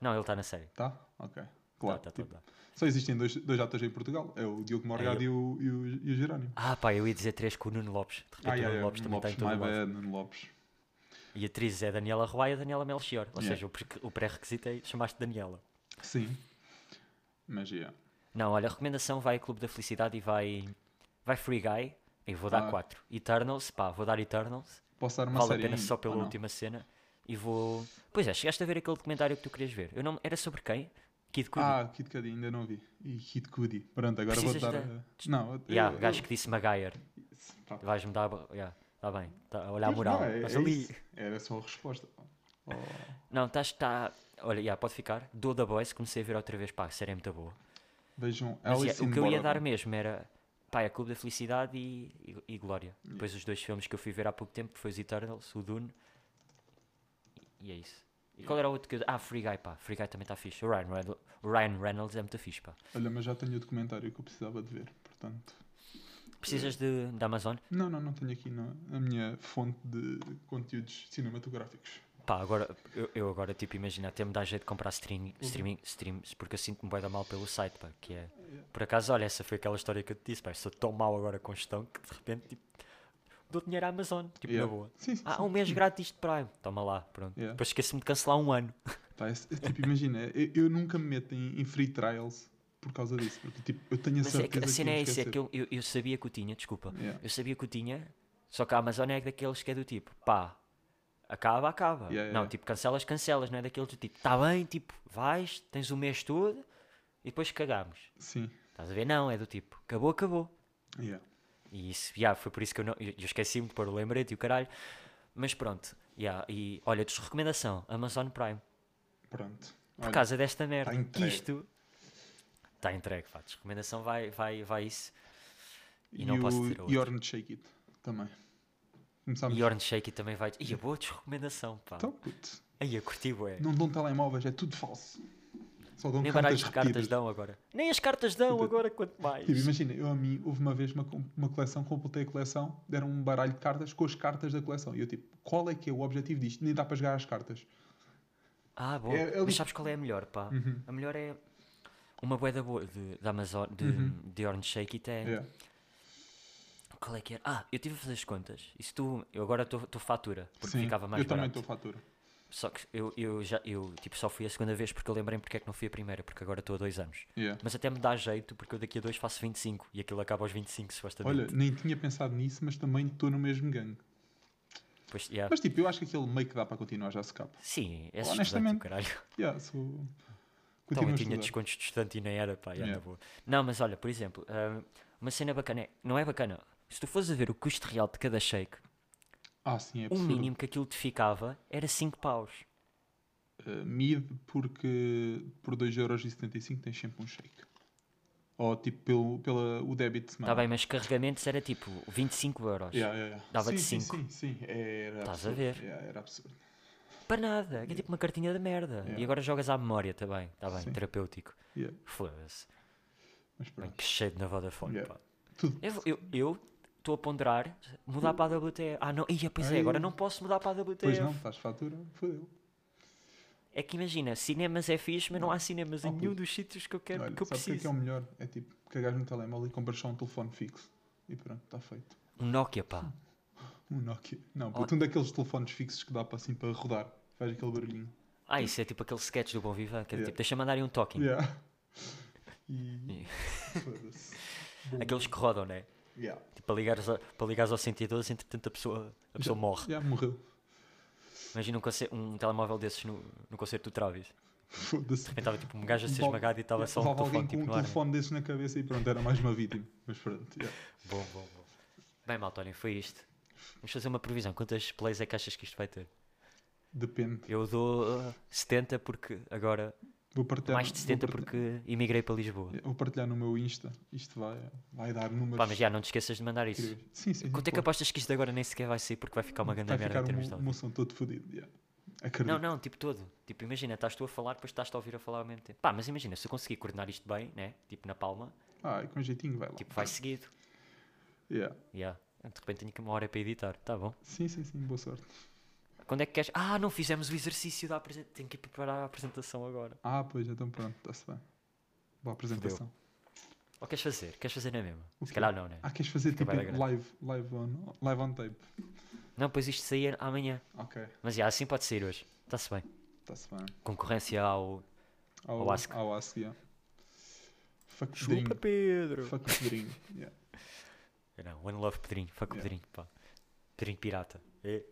Não, ele está na série. Tá? Ok. Claro. Tá, tá, tipo, tá, tá. Só existem dois, dois atores em Portugal. É o Diogo Morgado É, e, o, e, o, e o Jerónimo. Ah pá, eu ia dizer três com o Nuno Lopes. De repente Ah, o Nuno yeah, Lopes também está em todo o bad, Nuno Lopes. E a atriz é Daniela Roy e a Daniela Melchior. Ou Yeah. seja, o pré-requisito é chamaste Daniela. Sim. Mas, yeah. Não, olha, a recomendação vai Clube da Felicidade e vai, vai Free Guy. E vou dar Ah. 4. Eternals, pá, vou dar Eternals. Posso dar uma vale a série pena ainda, só pela última cena. E vou. Pois é, chegaste a ver aquele documentário que tu querias ver. Eu não... Era sobre quem? Kid Cudi. Ah, Kid Cudi, ainda não vi. E Kid Cudi. Pronto, agora vou Precisas dar. da- a- Não, eu- yeah, eu- o gajo que disse Maguire. Vais-me dar. Yeah, tá bem. Tá a olhar a moral. não, é- Mas é ali. isso. Era só a resposta. Oh, Não, estás. Tá... Olha, yeah, pode ficar. Do The Boys, comecei a ver outra vez. Pá, a série é muito boa. Vejam, Mas, yeah, o que eu ia dar mesmo era. Pá, é Clube da Felicidade e, e, e Glória. Depois os dois filmes que eu fui ver há pouco tempo, foi os Eternals, o Dune. E é isso. E qual era o outro que eu... Ah, Free Guy, pá. Free Guy também está fixe. O Ryan, Reynolds, o Ryan Reynolds é muito fixe, pá. Olha, mas já tenho o documentário que eu precisava de ver, portanto. Precisas de, da Amazon? Não, não, não tenho aqui na, a minha fonte de conteúdos cinematográficos. Pá, agora, eu, eu agora, tipo, imagina, até me dá jeito de comprar streaming, streaming, streams, porque eu sinto-me bué da mal pelo site, pá, que é... Por acaso, olha, essa foi aquela história que eu te disse, pá, eu sou tão mal agora com gestão que de repente, tipo, dou dinheiro à Amazon, tipo, Yeah. na boa. Sim, sim, Ah, sim. um mês grátis de Prime, toma lá, pronto. Yeah. Depois esqueço-me de cancelar um ano. <laughs> Pá, é- é tipo, imagina, eu, eu nunca me meto em, em free trials por causa disso, porque tipo, eu tenho a Mas é certeza que a cena eu é isso, é que eu, eu, eu sabia que o tinha, desculpa, Yeah. eu sabia que o tinha, só que a Amazon é daqueles que é do tipo, pá, acaba, acaba. Yeah, Não, yeah. tipo, cancelas, cancelas, não é daqueles do tipo, tá bem, tipo, vais, tens o mês todo e depois cagamos. Sim, Estás a ver? Não, é do tipo, acabou, acabou. yeah. E isso, yeah, foi por isso que eu, não, eu, esqueci-me de pôr o lembrete e o caralho. Mas pronto, yeah, e olha, desrecomendação, Amazon Prime. pronto. Por Olha, causa desta merda, que entregue. isto está entregue, pá, desrecomendação vai, vai, vai isso. E e não posso o ter outra. Yorn Shake It também. Começámos. E Orange Shake também vai. Ia, boa desrecomendação, pá. Então, puto, Aí, a curti, ué. não dão telemóveis, é tudo falso. Só dão Nem cartas baralhos de cartas dão agora. Nem as cartas dão Puta. agora, quanto mais. Tipo, imagina, eu a mim, houve uma vez uma, uma coleção, completei a coleção, deram um baralho de cartas com as cartas da coleção. E eu tipo, qual é que é o objetivo disto? Nem dá para jogar as cartas. Ah, boa. É- é Mas sabes qual é a melhor, pá? Uhum. A melhor é uma boeda boa de, da Amazon, de, Uhum. de Orange Shake It é. Yeah. Qual é que era? Ah, eu tive a fazer as contas. E se tu. Eu agora estou fatura, porque Sim, ficava mais eu também barato. estou fatura. Só que eu, eu já eu tipo só fui a segunda vez porque eu lembrei-me porque é que não fui a primeira, porque agora estou há dois anos. Yeah. Mas até me dá jeito porque eu daqui a dois faço 25 e aquilo acaba aos 25 supostamente. Olha, nem tinha pensado nisso, mas também estou no mesmo gangue. Pois, yeah. Mas tipo, eu acho que aquele meio que dá para continuar já se capa. Sim, é Honestamente, caralho. Yeah, sou... Então, eu a tinha descontos de estudante e nem era, pá, Yeah. boa. Não, mas olha, por exemplo, ah, uma cena bacana, é- não é bacana, se tu fores a ver o custo real de cada shake, Ah, sim, é o absurdo. mínimo que aquilo te ficava era 5 paus. Uh, mid porque por 2,75€ tens sempre um shake. Ou tipo pelo, pela, o débito de semana. Está Tá bem, mas carregamentos era tipo 25 euros. Yeah, yeah, yeah. Dava-te sim, cinco. Sim, sim, sim. Era Estás a absurdo. ver? Yeah, era absurdo. Para nada, é tipo uma cartinha de merda. E agora jogas à memória também, está bem, Sim. terapêutico. Yeah. Foda-se. Que cheio na Vodafone, Yeah. pá. Eu Eu eu estou a ponderar mudar para a WTF. Ah, não, ia, pois é, Ai. agora não posso mudar para a WTF. Pois não, estás fatura, fodeu. É que imagina, cinemas é fixe, mas não há cinemas em Oh, nenhum puto. dos sítios que eu quero, Olha, que eu sabe o que é, que preciso. é o melhor? É tipo, cagares no telemóvel e compras só um telefone fixo. E pronto, está feito. Um Nokia, pá. <laughs> Um Nokia. Não, Oh. puto, um daqueles telefones fixos que dá para assim para rodar. Faz aquele barulhinho. Ah, isso é tipo aquele sketch do Bom Viva, que é Yeah. tipo, deixa-me mandar aí um talking. Yeah. <laughs> E. <laughs> Aqueles que rodam, né? Yeah. Tipo, para ligares, ao, para ligares ao 112, entretanto a pessoa, a pessoa morre. Já morreu. Imagina um, conce- um telemóvel desses no, no concerto do Travis. Foda-se. Estava tipo um gajo a ser esmagado e estava só um telefone tipo com um telefone desses na cabeça e pronto, era mais uma vítima. Mas pronto, yeah. <laughs> Bom, bom, bom. Bem, malta, olhem, foi isto. Vamos fazer uma previsão. Quantas plays é que achas que isto vai ter? Depende. Eu dou uh, 70 porque agora. Vou partilhar, Mais de 70 vou partilhar, porque emigrei para Lisboa. vou partilhar no meu Insta. Isto vai, vai dar números. Pá, mas já não te esqueças de mandar isso. incríveis. Sim, sim. Quanto é que apostas que isto agora nem sequer vai sair porque vai ficar uma grande Vai merda ficar em um, termos de áudio? um som todo fodido. yeah. Acredito. Não, não, tipo todo. Tipo, imagina, estás tu a falar, depois estás-te a ouvir a falar ao mesmo tempo. Pá, mas imagina, se eu conseguir coordenar isto bem, né? Tipo na palma, Ah, e com jeitinho vai lá. tipo, vai seguido. Yeah. Yeah. De repente tenho que uma hora para editar. Tá bom. Sim, sim, sim. Boa sorte. Quando é que queres? Ah, não fizemos o exercício da apresentação. Tenho que ir preparar a apresentação agora. Ah, pois, então pronto. Está-se bem. Boa apresentação. Ou queres fazer? Queres fazer na mesma? Se calhar não, né? Ah, queres fazer Fica tipo live, live, on, live on tape? Não, pois isto saía amanhã. Ok, Mas já, assim pode sair hoje. Está-se bem. está-se bem. Concorrência ao. Ao, Ao Ask. Ao Ask, yeah. Fuck Pedrinho. Pedro! Fuck Pedrinho. Yeah. <laughs> Não, One Love Pedrinho. Fuck Yeah. Pedrinho, pá. Pedrinho pirata. É.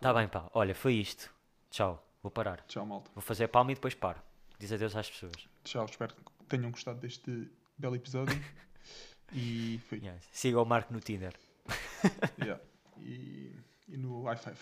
Tá bem, pá. Olha, foi isto. Tchau. Vou parar. Tchau, malta. Vou fazer a palma e depois paro. Diz adeus às pessoas. Tchau, espero que tenham gostado deste belo episódio. <laughs> e foi. Yeah. Siga o Marco no Tinder. Yeah. E, e no i5.